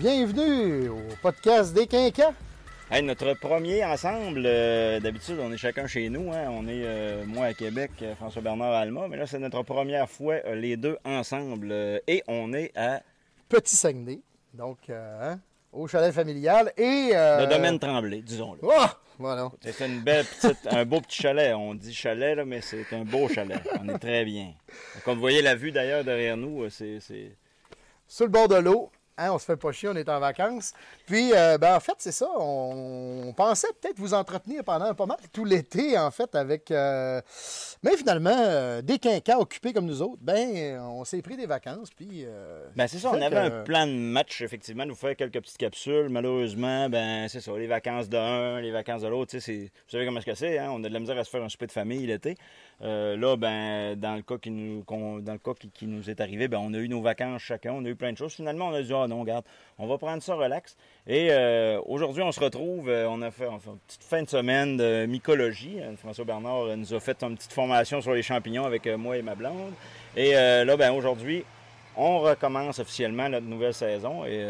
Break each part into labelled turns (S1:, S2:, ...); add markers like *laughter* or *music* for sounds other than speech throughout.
S1: bienvenue au podcast des Quinquas.
S2: Hey, notre premier ensemble, euh, d'habitude, on est chacun chez nous. Hein. On est, euh, moi à Québec, euh, François Bernard à Alma, mais là, c'est notre première fois, les deux ensemble. et on est à
S1: Petit Saguenay, donc hein, au chalet familial. Et.
S2: le domaine Tremblay, disons-le.
S1: Oh, voilà.
S2: C'est une belle petite, un beau petit chalet. On dit chalet, là, mais c'est un beau chalet. On est très bien. Comme vous voyez la vue d'ailleurs derrière nous, c'est. c'est-
S1: Sur le bord de l'eau. Hein, on se fait pas chier, on est en vacances. Puis, euh, ben, en fait, c'est ça. On, on pensait peut-être vous entretenir pendant pas mal tout l'été, en fait, avec. euh, Mais finalement, euh, des quinquas occupés comme nous autres, ben, on s'est pris des vacances. Puis.
S2: Ben c'est ça, on avait un plan de match, effectivement, de vous faire quelques petites capsules. Malheureusement, ben c'est ça, les vacances de un, les vacances de l'autre, tu sais, c'est- vous savez comment est-ce que c'est, hein? on a de la misère à se faire un souper de famille l'été. Là, ben, dans le cas qui nous, dans le cas qui, qui nous est arrivé, ben, on a eu nos vacances chacun, on a eu plein de choses. Finalement, on a dit, ah non, regarde, on va prendre ça relax. Et euh, aujourd'hui, on se retrouve, euh, on a fait, on fait une petite fin de semaine de mycologie. Euh, François Bernard nous a fait une petite formation sur les champignons avec moi et ma blonde. Et là, ben, aujourd'hui, on recommence officiellement notre nouvelle saison et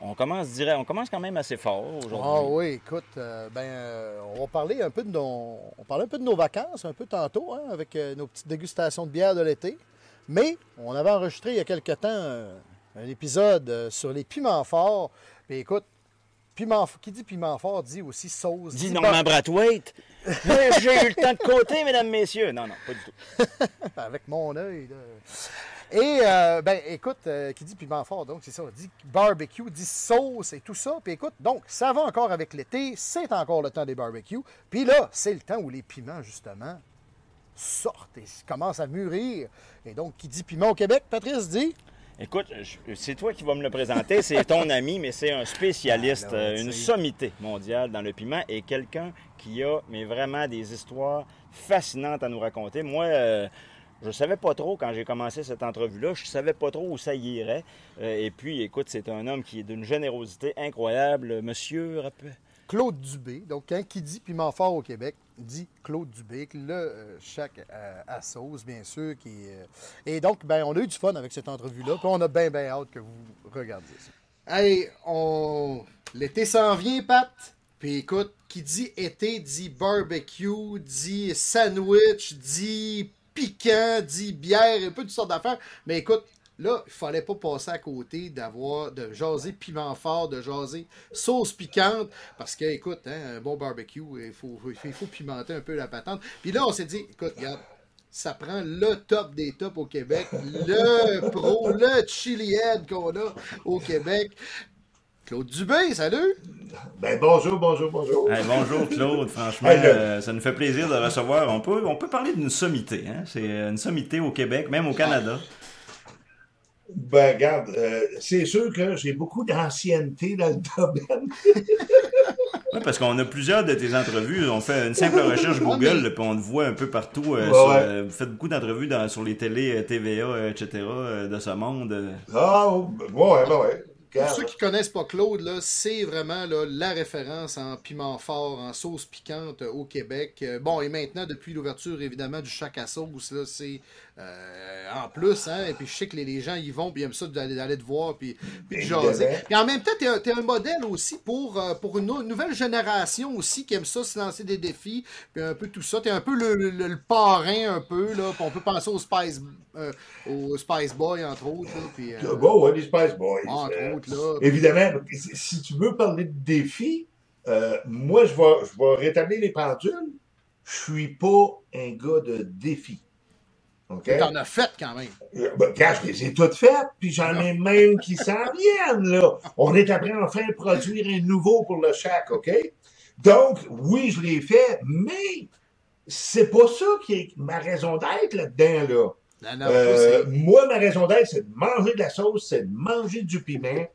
S2: on commence, dirais, on commence quand même assez fort aujourd'hui.
S1: Ah oui, écoute, ben, on va parler un peu de nos, on parlait un peu de nos vacances, un peu tantôt, hein, avec nos petites dégustations de bière de l'été. Mais on avait enregistré il y a quelque temps un épisode euh, sur les piments forts. Puis écoute, piment, qui dit piment fort dit aussi sauce.
S2: Dis
S1: dit
S2: Norman Brathwaite. *laughs* J'ai eu le temps de côté, mesdames, messieurs. Non, non, pas du tout. *laughs*
S1: avec mon œil. là. Et, euh, ben, écoute, euh, qui dit piment fort, donc c'est ça, dit barbecue, dit sauce et tout ça. Puis écoute, donc, ça va encore avec l'été, c'est encore le temps des barbecues. Puis là, c'est le temps où les piments, justement, sortent et commencent à mûrir. Et donc, qui dit piment au Québec, Patrice dit?
S2: Écoute, c'est toi qui vas me le présenter. C'est *laughs* ton ami, mais c'est un spécialiste,
S1: Ah, là,
S2: euh, une sommité mondiale dans le piment et quelqu'un qui a mais vraiment des histoires fascinantes à nous raconter. Moi, euh, je savais pas trop quand j'ai commencé cette entrevue-là. Je savais pas trop où ça irait. Euh, et puis, écoute, c'est un homme qui est d'une générosité incroyable. Monsieur,
S1: Claude Dubé. Donc, quand qui dit piment fort au Québec, dit Claude Dubé, le euh, euh, à sauce, bien sûr. Qui, euh, Et donc, ben, on a eu du fun avec cette entrevue-là. Puis on a bien, bien hâte que vous regardiez ça. Hey, on... l'été s'en vient, Pat. Puis écoute, qui dit été dit barbecue, dit sandwich, dit piquant, dit bière, un peu de sortes d'affaires. Mais écoute, là, il fallait pas passer à côté d'avoir, de jaser piment fort, de jaser sauce piquante. Parce que, écoute, hein, un bon barbecue, il faut, il faut pimenter un peu la patente. Puis là, on s'est dit, écoute, regarde, ça prend le top des tops au Québec, le pro, le chili head qu'on a au Québec. Claude Dubé, salut!
S3: Ben bonjour, bonjour, bonjour.
S2: Hey, bonjour Claude, franchement,
S3: Hey, le-
S2: euh, ça nous fait plaisir de recevoir. On peut, on peut parler d'une sommité. Hein? C'est une sommité au Québec, même au Canada.
S3: Ben regarde, euh, c'est sûr que j'ai beaucoup d'ancienneté dans le domaine. *laughs*
S2: Oui, parce qu'on a plusieurs de tes entrevues. On fait une simple recherche *laughs* Google, là, puis on te voit un peu partout. euh,
S3: Ouais,
S2: sur,
S3: ouais.
S2: euh, vous faites beaucoup d'entrevues dans- sur les télés, TVA, etc. euh, de ce monde.
S3: Ah, ouais, ben ouais.
S1: Pour ceux qui connaissent pas Claude, là, c'est vraiment là, la référence en piment fort, en sauce piquante au Québec. Bon, et maintenant, depuis l'ouverture évidemment du chac à sauce, là, c'est euh, en plus, hein, et puis je sais que les, les gens y vont, puis ils aiment ça d'aller, te voir, puis, puis de
S3: Évidemment.
S1: jaser. Puis en même temps, t'es un, t'es un modèle aussi pour, euh, pour une nou- nouvelle génération aussi qui aime ça, se lancer des défis, puis un peu tout ça. T'es un peu le, le- le parrain, un peu, là, puis on peut penser au Spice, euh, au Spice Boy, entre autres, là, puis, euh,
S3: Bon, ouais, les Spice Boys.
S1: entre
S3: Euh,
S1: autres, là.
S3: évidemment, si tu veux parler de défis, moi, je vais, je vais rétablir les pendules. Je suis pas un gars de défi. OK?
S1: T'en as fait quand même.
S3: Euh, Ben, quand je les ai toutes faites, puis j'en ai même qui s'en viennent, là. On est après enfin à produire un nouveau pour le chac, OK? Donc, oui, je l'ai fait, mais c'est pas ça qui est ma raison d'être là-dedans, là.
S1: Non, non,
S3: Euh, moi, ma raison d'être, c'est de manger de la sauce, c'est de manger du piment.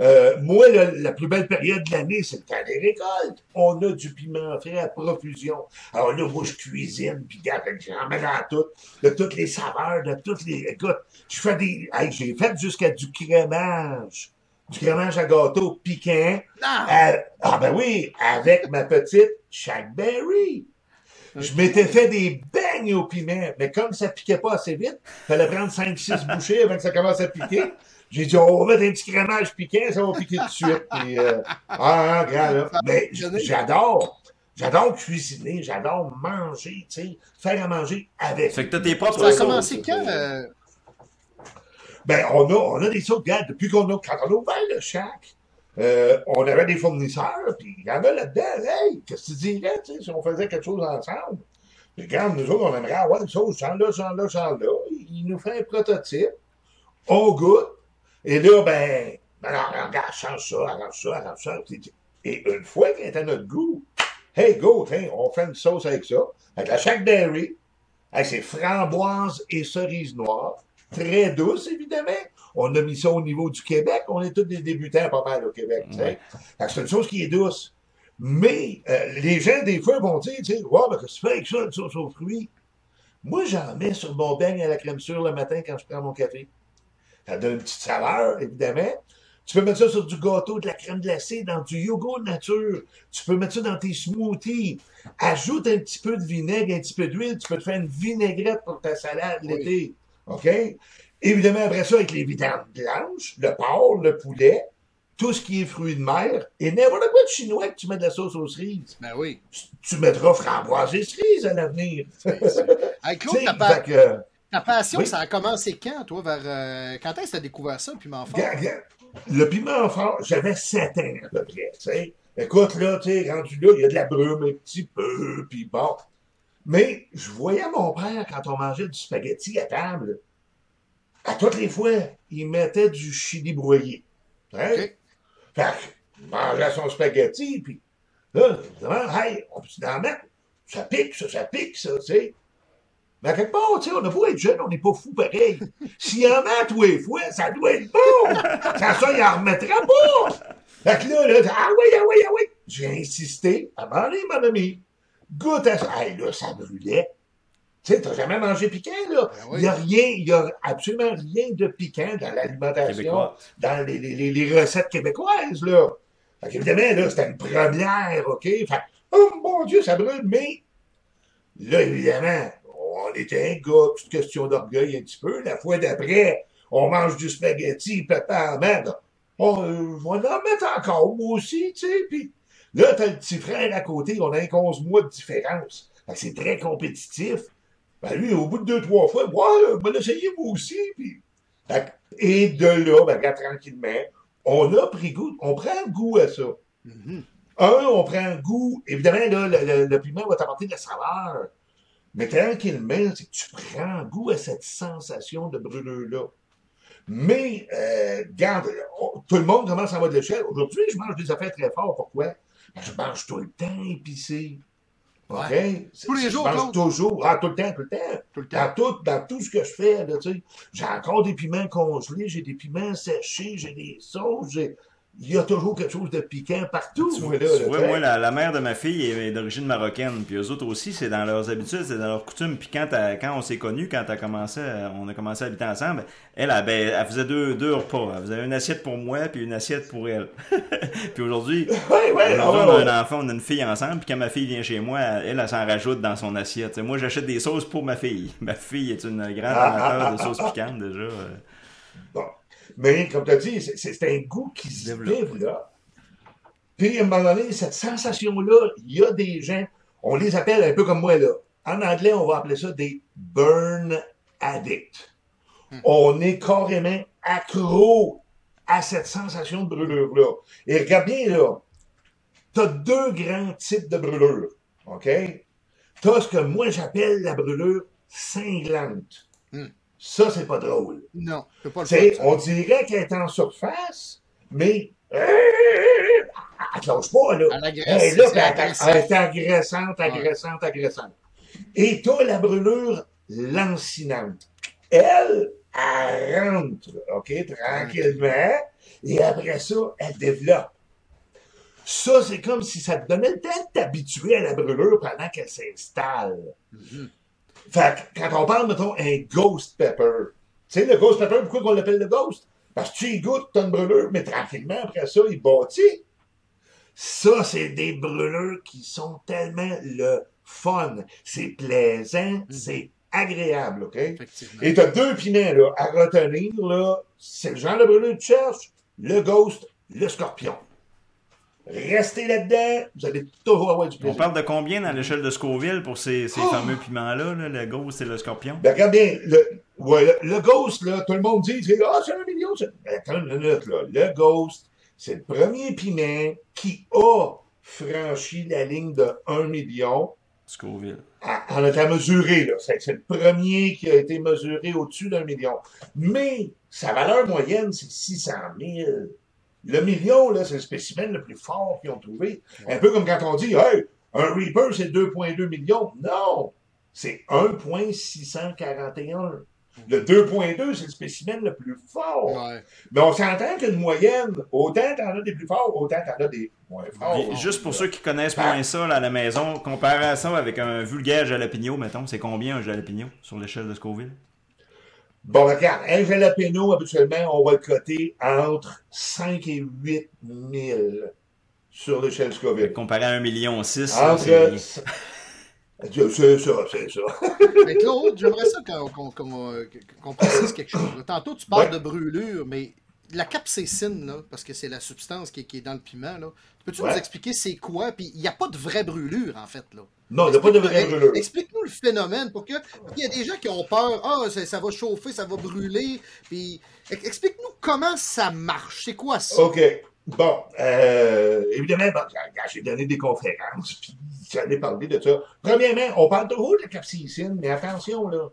S3: Euh, moi, le- la plus belle période de l'année, c'est le temps des récoltes. On a du piment frais à profusion. Alors là, moi, je cuisine, puis j'en mets dans tout, de toutes les saveurs, de toutes les... Écoute, je fais des... hey, j'ai fait jusqu'à du crémage. Du crémage à gâteau piquant.
S1: Ah!
S3: À- ah ben oui, avec ma petite Shackberry. Je m'étais fait des beignes au piment, mais comme ça piquait pas assez vite, fallait prendre 5-6 *laughs* bouchées avant que ça commence à piquer. J'ai dit, on va mettre un petit crémage piquant, ça va piquer tout de suite. Puis, euh, ah, grand, là. Mais j'adore. J'adore cuisiner, j'adore manger, tu sais, faire à manger avec.
S2: Fait que t'as tes propres
S1: Ça a commencé quand? euh,
S3: Ben, on a, on a des sauces, regarde, depuis qu'on a, quand on a ouvert le shack, euh, on avait des fournisseurs, puis il y en a là-dedans, hey, qu'est-ce que tu dirais, tu sais, si on faisait quelque chose ensemble? Puis regarde, nous autres, on aimerait avoir une sauce, genre là, genre là, genre là. Il nous fait un prototype, on goûte, et là, ben, ben alors, regarde, change ça, arrange ça, arrange ça. Et une fois qu'elle est à notre goût, hey, go, tiens, on fait une sauce avec ça, avec la Shack Berry, avec ses framboises et cerises noires, très douce, évidemment. On a mis ça au niveau du Québec. On est tous des débutants pas mal au Québec.
S2: Ouais.
S3: C'est une chose qui est douce. Mais euh, les gens, des fois, vont dire, tu sais, mais qu'est-ce que tu fais avec ça, une sauce aux fruits? Moi, j'en mets sur mon beigne à la crème sûre le matin quand je prends mon café. Ça donne une petite saveur, évidemment. Tu peux mettre ça sur du gâteau, de la crème glacée, dans du yogourt nature. Tu peux mettre ça dans tes smoothies. Ajoute un petit peu de vinaigre, un petit peu d'huile. Tu peux te faire une vinaigrette pour ta salade
S1: Oui.
S3: l'été. OK? Évidemment, après ça, avec les vidandes blanches, le porc, le poulet, tout ce qui est fruits de mer, et n'importe quoi de chinois que tu mets de la sauce aux cerises.
S1: Ben oui.
S3: Tu mettras framboise et cerises à l'avenir. *laughs*
S1: Hey, Claude,
S3: sais,
S1: ta,
S3: que,
S1: passion,
S3: Oui.
S1: ça a commencé quand, toi, vers. euh, quand est-ce que tu as découvert ça, m'en
S3: Regarde, regarde. Le piment fort, j'avais 7 ans à peu près. Écoute, là, tu sais, rendu là, il y a de la brume un petit peu, puis bon. Mais je voyais mon père, quand on mangeait du spaghetti à table, à toutes les fois, il mettait du chili broyé. Hein? Fait que, il mangeait son spaghetti, puis là, demande, hey, on peut-tu en mettre? Ça pique, ça, ça pique, ça, tu sais. Mais à quelque part, tu sais, on n'a pas être jeune, on n'est pas fou pareil. S'il en met à tous les fois, ça doit être bon! Sans ça, il en remettra pas! Fait que là, là, ah oui, ah oui, ah oui! J'ai insisté, à manger, mon ami. Goûte à ça. Hey, là, ça brûlait. Tu sais, t'as jamais mangé piquant, là.
S1: Ben
S3: Il n'y a rien, il n'y a absolument rien de piquant dans l'alimentation, dans les, les, les, les recettes québécoises, là. Fait qu'évidemment, là, c'était une première, OK? Fait que, oh mon Dieu, ça brûle, mais là, évidemment, on était un gars, petite question d'orgueil un petit peu. La fois d'après, on mange du spaghetti, papa merde. On, euh, on va en mettre encore, moi aussi, tu sais. Puis là, t'as le petit frère à côté, on a un 11 mois de différence. Fait que c'est très compétitif. Ben lui, au bout de deux, trois fois, ouais, on va l'essayer moi aussi. Puis, et de là, ben, regarde, tranquillement, on a pris goût, on prend goût à ça.
S1: Mhm.
S3: Un, on prend goût. Évidemment, là, le, le- le piment va t'apporter de la saveur. Mais tranquillement, c'est que tu prends goût à cette sensation de brûlure-là. Mais, euh, regarde, on- tout le monde commence en mode l'échelle. Aujourd'hui, je mange des affaires très fortes. Pourquoi? Ben, je mange tout le temps épicé. OK?
S1: Tous les jours, Claude?
S3: toujours. Ah, tout le temps, tout le temps.
S1: Tout le temps.
S3: Dans tout, dans tout ce que je fais, là, tu sais. J'ai encore des piments congelés, j'ai des piments séchés, j'ai des sauces, j'ai... Il y a toujours quelque chose de piquant partout,
S2: Tu, vois,
S3: là.
S2: tu vois, moi, la, la mère de ma fille est d'origine marocaine, puis eux autres aussi, c'est dans leurs habitudes, c'est dans leurs coutumes. Puis quand, elle- quand on s'est connus, quand elle commencé, à- on a commencé à habiter ensemble, elle, elle, ben, elle faisait deux, deux repas. Elle faisait une assiette pour moi, puis une assiette pour elle. *laughs* puis aujourd'hui,
S3: Ouais, ouais, ah,
S2: on a
S3: ouais.
S2: un enfant, on a une fille ensemble, puis quand ma fille vient chez moi, elle, elle, s'en rajoute dans son assiette. T'sais, moi, j'achète des sauces pour ma fille. *laughs* Ma fille est une grande amateur de *laughs* sauces piquantes, déjà. euh.
S3: Bon. Mais, comme tu as dit, c'est- un goût qui se
S2: Développe.
S3: développe. Puis, à un moment donné, cette sensation-là, il y a des gens, on les appelle un peu comme moi, là. En anglais, on va appeler ça des burn addicts. On est carrément accro à cette sensation de brûlure-là. Et regarde bien, là, t'as deux grands types de brûlures, OK? T'as ce que moi j'appelle la brûlure cinglante.
S1: Hmm.
S3: Ça, c'est pas drôle.
S1: Non, c'est pas le
S3: on dirait qu'elle est en surface, mais elle te lâche pas, là.
S1: Elle
S3: Elle elle, est agressante, agressante, agressante. Et t'as la brûlure lancinante. Elle, elle rentre, OK, tranquillement, et après ça, elle développe. Ça, c'est comme si ça te donnait le temps de t'habituer à la brûlure pendant qu'elle s'installe.
S1: Mhm.
S3: Fait que quand on parle, mettons, un ghost pepper, tu sais, le ghost pepper, pourquoi on l'appelle le ghost? Parce que tu y goûtes, t'as une brûlure, mais tranquillement, après ça, il bâtit. Ça, c'est des brûlures qui sont tellement le fun. C'est plaisant, c'est agréable, OK? Et tu as deux piments là, à retenir, là. C'est le genre de brûlure que tu cherches, le ghost, le scorpion. Restez là-dedans, vous allez toujours avoir du
S2: On
S3: plaisir.
S2: parle de combien dans l'échelle de Scoville pour ces, ces
S3: Oh!
S2: fameux piments-là, là, le ghost et le scorpion?
S3: Ben, regarde bien, le, ouais, le, le Ghost, là, tout le monde dit, ah, c'est un million. attends une minute, là. Le Ghost, c'est le premier piment qui a franchi la ligne de 1 million
S2: Scoville.
S3: en étant mesuré, là. C'est, c'est le premier qui a été mesuré au-dessus d'un million. Mais, sa valeur moyenne, c'est 600 000. Le million, là, c'est le spécimen le plus fort qu'ils ont trouvé. Un peu comme quand on dit, hey, un Reaper, c'est 2,2 millions. Non! C'est 1,641. Le 2,2, c'est le spécimen le plus fort.
S1: Ouais.
S3: Mais on s'entend qu'une moyenne, autant t'en as des plus forts, autant t'en as des moins forts.
S2: Juste pour ceux qui connaissent moins ça là, à la maison, comparé à ça avec un vulgaire jalapeno, mettons, c'est combien un jalapeno sur l'échelle de Scoville?
S3: Bon, regarde, un jalapeno, habituellement, on va le coter entre 5 et 8 000 sur l'échelle Scoville.
S2: Comparé à 1,6 million, c'est
S3: Entre...
S2: rien.
S3: C'est ça, c'est ça. *laughs*
S1: Mais Claude, j'aimerais ça qu'on qu'on- qu'on, euh, précise quelque chose. Tantôt, tu parles
S3: Ouais.
S1: de brûlure, mais la capsaïcine, là, parce que c'est la substance qui est, qui est dans le piment, là, peux-tu
S3: Ouais.
S1: nous expliquer c'est quoi? Puis il n'y a pas de vraie brûlure, en fait. là.
S3: Non, il n'y a pas de vraie brûlure.
S1: Explique-nous le phénomène pour que. Il y a des gens qui ont peur. Ah, ça, ça va chauffer, ça va brûler. Puis ex- explique-nous comment ça marche. C'est quoi ça?
S3: OK. Bon, euh, évidemment, bon, j'ai- donné des conférences, puis j'en ai parlé de ça. Premièrement, on parle toujours de la capsaïcine, mais attention, là.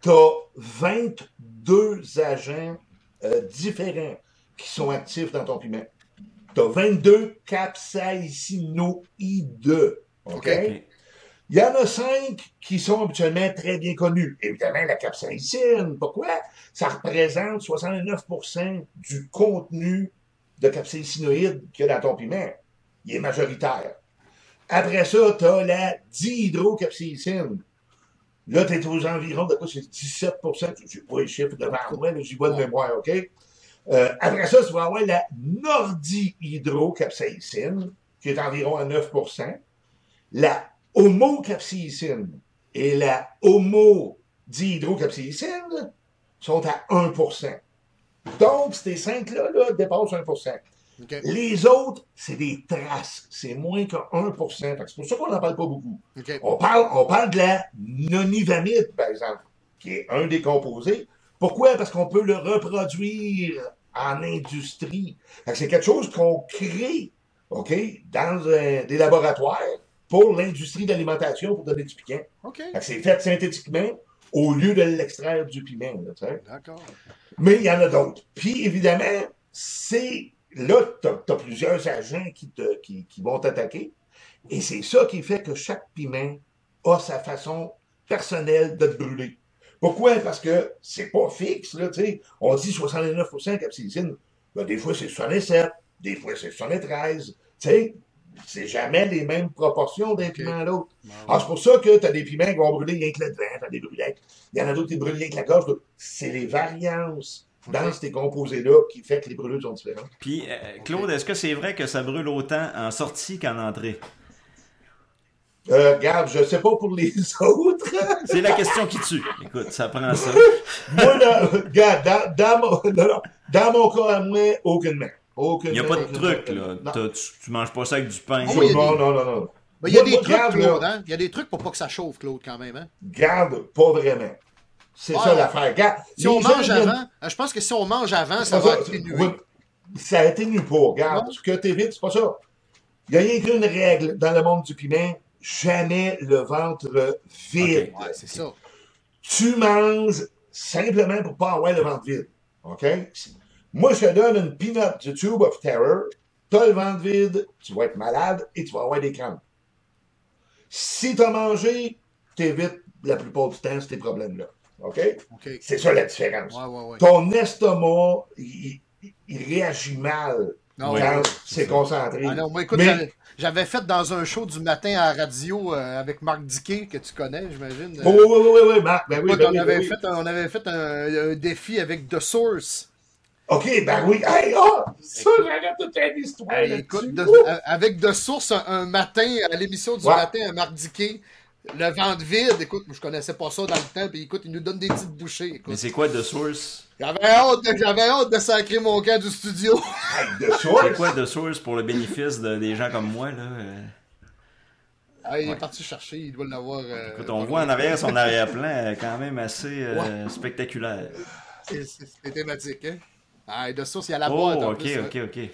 S3: Tu as 22 agents euh, différents qui sont actifs dans ton piment. Tu as 22 capsaïcinoïdes. OK? Il y en a cinq qui sont habituellement très bien connus. Évidemment, la capsaïcine. Pourquoi? Ça représente 69% du contenu de capsaïcinoïde qu'il y a dans ton piment. Il est majoritaire. Après ça, tu as la dihydrocapsaïcine. Là, tu es aux environs de quoi? C'est 17% Je n'ai pas les chiffres devant moi, j'y vois de mémoire, OK? Euh, après ça, tu vas avoir la nordihydrocapsaïcine, qui est environ à 9% La homocapsaïcine et la homodihydrocapsaïcine sont à 1% Donc, ces cinq-là là, dépassent 1 Les autres, c'est des traces. C'est moins que 1 Fait que C'est pour ça qu'on n'en parle pas beaucoup. On parle, on parle de la nonivamide, par exemple, qui est un des composés. Pourquoi? Parce qu'on peut le reproduire en industrie. Que C'est quelque chose qu'on crée, OK, dans euh, des laboratoires pour l'industrie d'alimentation pour donner du piquant.
S1: OK.
S3: Fait que C'est fait synthétiquement au lieu de l'extraire du piment. là.
S1: D'accord.
S3: Mais il y en a d'autres. Puis, évidemment, c'est là, tu as, plusieurs agents qui, te- qui, qui vont t'attaquer. Et c'est ça qui fait que chaque piment a sa façon personnelle de te brûler. Pourquoi? Parce que c'est pas fixe, là, tu sais. On dit 69% capsaïcine. Ben, des fois, c'est 67, des fois, c'est 73. Tu sais, c'est jamais les mêmes proportions d'un piment à l'autre. Alors, c'est pour ça que tu as des piments qui vont brûler rien que le devant, t'as des brûlés. avec- Il y en a d'autres qui brûlent rien que la gorge. C'est les variances dans ces composés-là qui fait que les brûlures sont différentes.
S2: Puis, euh, Claude, est-ce que c'est vrai que ça brûle autant en sortie qu'en entrée?
S3: Euh, regarde, je sais pas pour les *laughs* autres.
S2: C'est la question qui tue. Écoute, ça prend ça. *laughs*
S3: moi, là, regarde, dans, dans mon, non, non, dans mon cas à moi, aucunement.
S2: Il n'y a pas de truc, là. Tu, tu manges pas ça avec du pain.
S1: Oh,
S3: non,
S1: des-
S3: non, non, non.
S1: Il y a
S3: Moi,
S1: des
S3: moi,
S1: trucs. Claude, hein? Il y a des trucs pour pas que ça chauffe, Claude, quand même, hein?
S3: Garde, pas vraiment. C'est
S1: Ouais.
S3: ça l'affaire.
S1: Si on
S3: gens
S1: mange avant, euh, je pense que si on mange avant, ça va atténuer.
S3: oui, ça atténue pas. Regarde, ce que t'évites, c'est pas ça. Il y a rien qu'une règle dans le monde du piment. Jamais le ventre vide.
S1: Ouais, c'est ça.
S3: Tu manges simplement pour pas avoir le ventre vide. OK? Moi, je te donne une peanut du tube of terror. T'as le ventre vide, tu vas être malade et tu vas avoir des crampes. Si t'as mangé, t'évites la plupart du temps ces problèmes-là. OK?
S1: OK.
S3: C'est ça la différence.
S1: Ouais, ouais, ouais.
S3: Ton estomac, il, réagit mal
S1: Non,
S3: quand c'est concentré.
S1: Ah non, moi, écoute,
S3: Mais-
S1: j'avais- fait dans un show du matin à la radio euh, avec Marc Diquet, que tu connais, j'imagine.
S3: Oui, oui, oui, oui, oui, Marc. Ben oui, ben
S1: on, avait
S3: ben oui.
S1: fait un, on avait fait un, un défi avec The Source.
S3: OK, ben oui. Hey, ah! Ça, j'arrête toute une histoire.
S1: Hey, écoute, de- avec The Source un, un matin, à l'émission du
S3: Ouais.
S1: matin à Marc Diquet, Le ventre vide, écoute, je connaissais pas ça dans le temps, puis écoute, il nous donne des petites bouchées.
S2: Mais c'est quoi The Source?
S1: J'avais hâte, de- j'avais hâte de sacrer mon camp du studio.
S3: Hey, de
S2: C'est
S3: source.
S2: quoi The Source pour le bénéfice de, des gens comme moi, là?
S1: Ah, il
S2: Ouais.
S1: est parti chercher, il doit l'avoir. euh,
S2: Écoute, on voit en arrière son *laughs* arrière-plan euh, quand même assez euh, spectaculaire.
S1: C'est c'est- c'est thématique, hein? Ah, et de source, il y a la
S2: Oh,
S1: boîte.
S2: ok,
S1: plus, hein.
S2: ok, ok.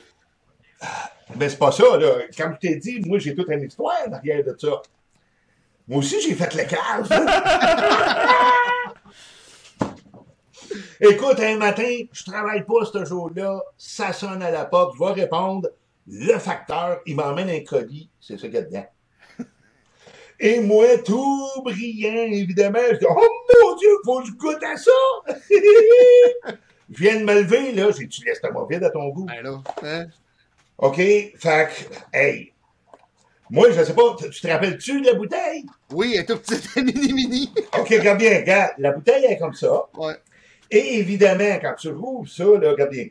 S3: Mais c'est pas ça, là. Comme je t'ai dit, moi, j'ai toute une histoire derrière de ça. Moi aussi, j'ai fait le cage. *laughs* Écoute, un matin, je travaille pas ce jour-là, ça sonne à la porte, je vais répondre. Le facteur, il m'emmène un colis, c'est ça qu'il y a dedans. *laughs* Et moi, tout brillant, évidemment, je dis Oh mon Dieu, faut que je goûte à ça! *laughs* je viens de me lever, là, j'ai dit Tu laisses moi vide à ton goût?
S1: Ben là, hein?
S3: OK? Fait hey, moi, je sais pas, tu te rappelles-tu de la bouteille?
S1: Oui, elle est toute petite, *laughs* mini-mini.
S3: OK, regarde bien, regarde, la bouteille est comme ça.
S1: Ouais.
S3: Et évidemment, quand tu rouvres ça, là, regarde bien.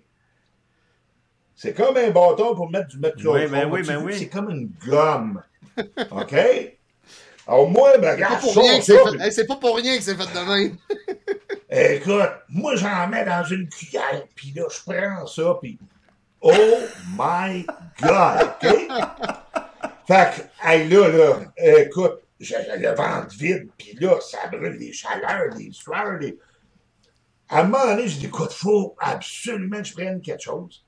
S3: C'est comme un bâton pour mettre du mettre
S2: Oui, ben oui, ben oui.
S3: C'est comme une gomme. OK? Alors, moi, ben,
S1: C'est pas
S3: regarde,
S1: pour
S3: ça,
S1: rien hey, c'est pas pour rien que c'est fait de même. *laughs*
S3: Écoute, moi, j'en mets dans une cuillère, puis là, je prends ça, puis oh my God, OK? *laughs* Fait que, hey, là, là, écoute, j'ai le ventre vide, puis là, ça brûle les chaleurs, les sueurs, les... À un moment donné, j'ai dit, écoute, faut absolument que je prenne quelque chose.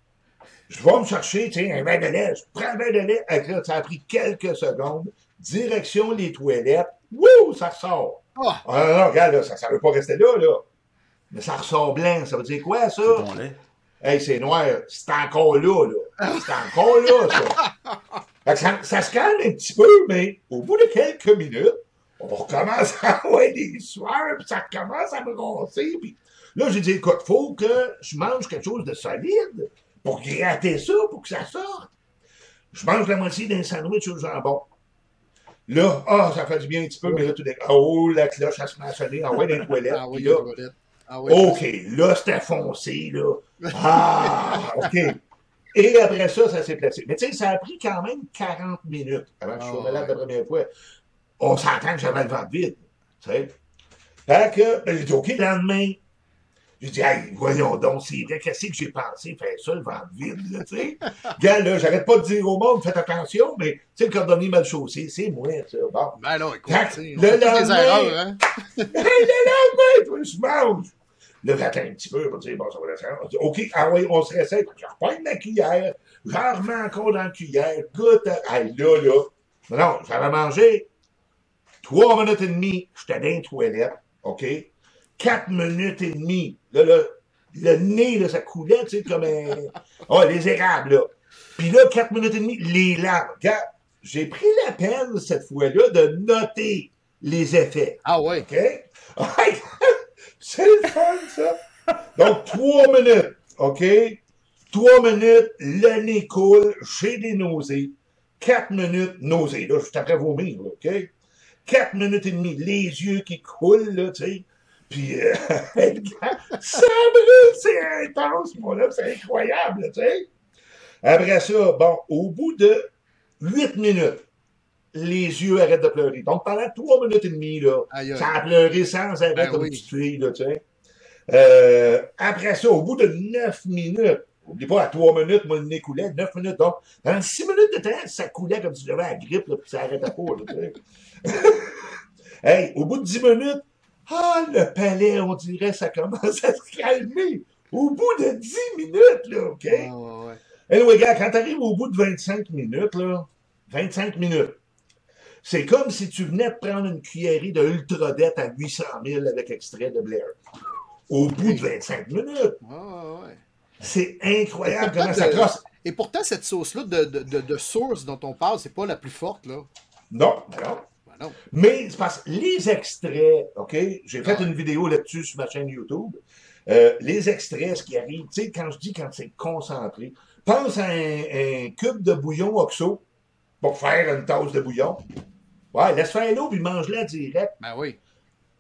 S3: Je vais me chercher, tu sais, un verre de lait. Je prends un verre de lait. Que là, ça a pris quelques secondes. Direction les toilettes. Wouh, ça ressort.
S1: Ah,
S3: Ah non, non, regarde, là, ça ne veut pas rester là, là. Mais ça ressort blanc. Ça veut dire quoi, ça?
S2: C'est ton lait.
S3: Hey, c'est noir. C'est encore là, là. C'est encore là, ça. *laughs* Ça. Ça se calme un petit peu, mais au bout de quelques minutes, on recommence à avoir des sueurs, puis ça commence à me roncer. Puis là, j'ai dit, écoute, faut que je mange quelque chose de solide pour gratter ça, pour que ça sorte. Je mange la moitié d'un sandwich au jambon. Là, ah, ça fait du bien un petit peu, mais là, tout d'un coup, oh, la cloche, elle se met à sonner, ah ouais, dans les toilettes.
S1: ah oui, a
S3: là.
S1: Ah oui.
S3: OK, là, c'était foncé, là. Ah, *laughs* OK. Et après ça, ça s'est placé. Mais tu sais, ça a pris quand même 40 minutes avant que je sois
S1: Ah,
S3: malade
S1: ouais.
S3: la première fois. On s'entend que j'avais le ventre vide, tu sais. Fait que, ben, j'ai dit, OK, le lendemain, j'ai dit, hey, voyons donc, c'est vrai, qu'est-ce que j'ai pensé, faire ça, le ventre vide, là, tu sais? *laughs* Gars, là, j'arrête pas de dire au monde, faites attention, mais, tu sais, le cordonnier mal chaussé, c'est moi, ça. Bon.
S1: Ben là, écoute,
S3: Tac,
S1: tu sais,
S3: le
S1: on fait toutes des
S3: lendemain-
S1: erreurs, hein? *laughs*
S3: Hey, le lendemain, toi, je mange. Là, j'attends un petit peu pour dire, bon, ça va descendre. On dit, OK, ah oui, on se réessaye. Je reprends ma cuillère, j'en remets encore dans la cuillère, goûte. à- Hey, là, là. Non, non, j'avais mangé trois minutes et demie, j'étais dans les toilettes, OK? Quatre minutes et demie. Là, là, le nez, là, ça coulait, tu sais, comme un. *laughs* Oh, les érables, là. Puis là, quatre minutes et demie, les larmes. Regarde, j'ai pris la peine, cette fois-là, de noter les effets.
S1: Ah ouais.
S3: OK? *laughs* C'est le fun, ça. Donc, trois minutes, OK? Trois minutes, le nez coule, j'ai des nausées. Quatre minutes, nausées. Là, je suis après vomir, là, OK? Quatre minutes et demie, les yeux qui coulent, là, tu sais. Puis, euh, *laughs* *laughs* ça brûle, c'est intense, mon là, c'est incroyable, tu sais. Après ça, bon, au bout de huit minutes, les yeux arrêtent de pleurer. Donc, pendant trois minutes et demie, là, ça a pleuré sans arrêt
S1: Ben
S3: comme
S1: oui.
S3: une petite fille, là, tu sais. Euh, après ça, au bout de neuf minutes, n'oublie pas, à trois minutes, moi, le nez coulait, neuf minutes, donc, dans six minutes de temps, ça coulait comme si j'avais la grippe, là, puis ça arrêtait pas, là, tu sais. *laughs* hey, au bout de dix minutes, ah, le palais, on dirait, ça commence à se calmer. Au bout de dix minutes, là, OK?
S1: Ouais, ouais.
S3: Anyway, gars, quand t'arrives au bout de 25 minutes, là, 25 minutes, c'est comme si tu venais de prendre une cuillerée de Ultradette à 800 000 avec extrait de Blair. Au bout de 25 minutes.
S1: Ouais.
S3: C'est incroyable comment ça crosse.
S1: Et pourtant, cette sauce-là de, de, source dont on parle, c'est pas la plus forte, là.
S3: Non, non.
S1: Ben non.
S3: Mais c'est parce que les extraits, OK? J'ai fait
S1: Ah.
S3: une vidéo là-dessus sur ma chaîne YouTube. Euh, les extraits, ce qui arrive, tu sais, quand je dis quand c'est concentré, pense à un, un cube de bouillon oxo pour faire une tasse de bouillon. Ouais, laisse faire l'eau puis mange-la direct.
S1: Ben oui.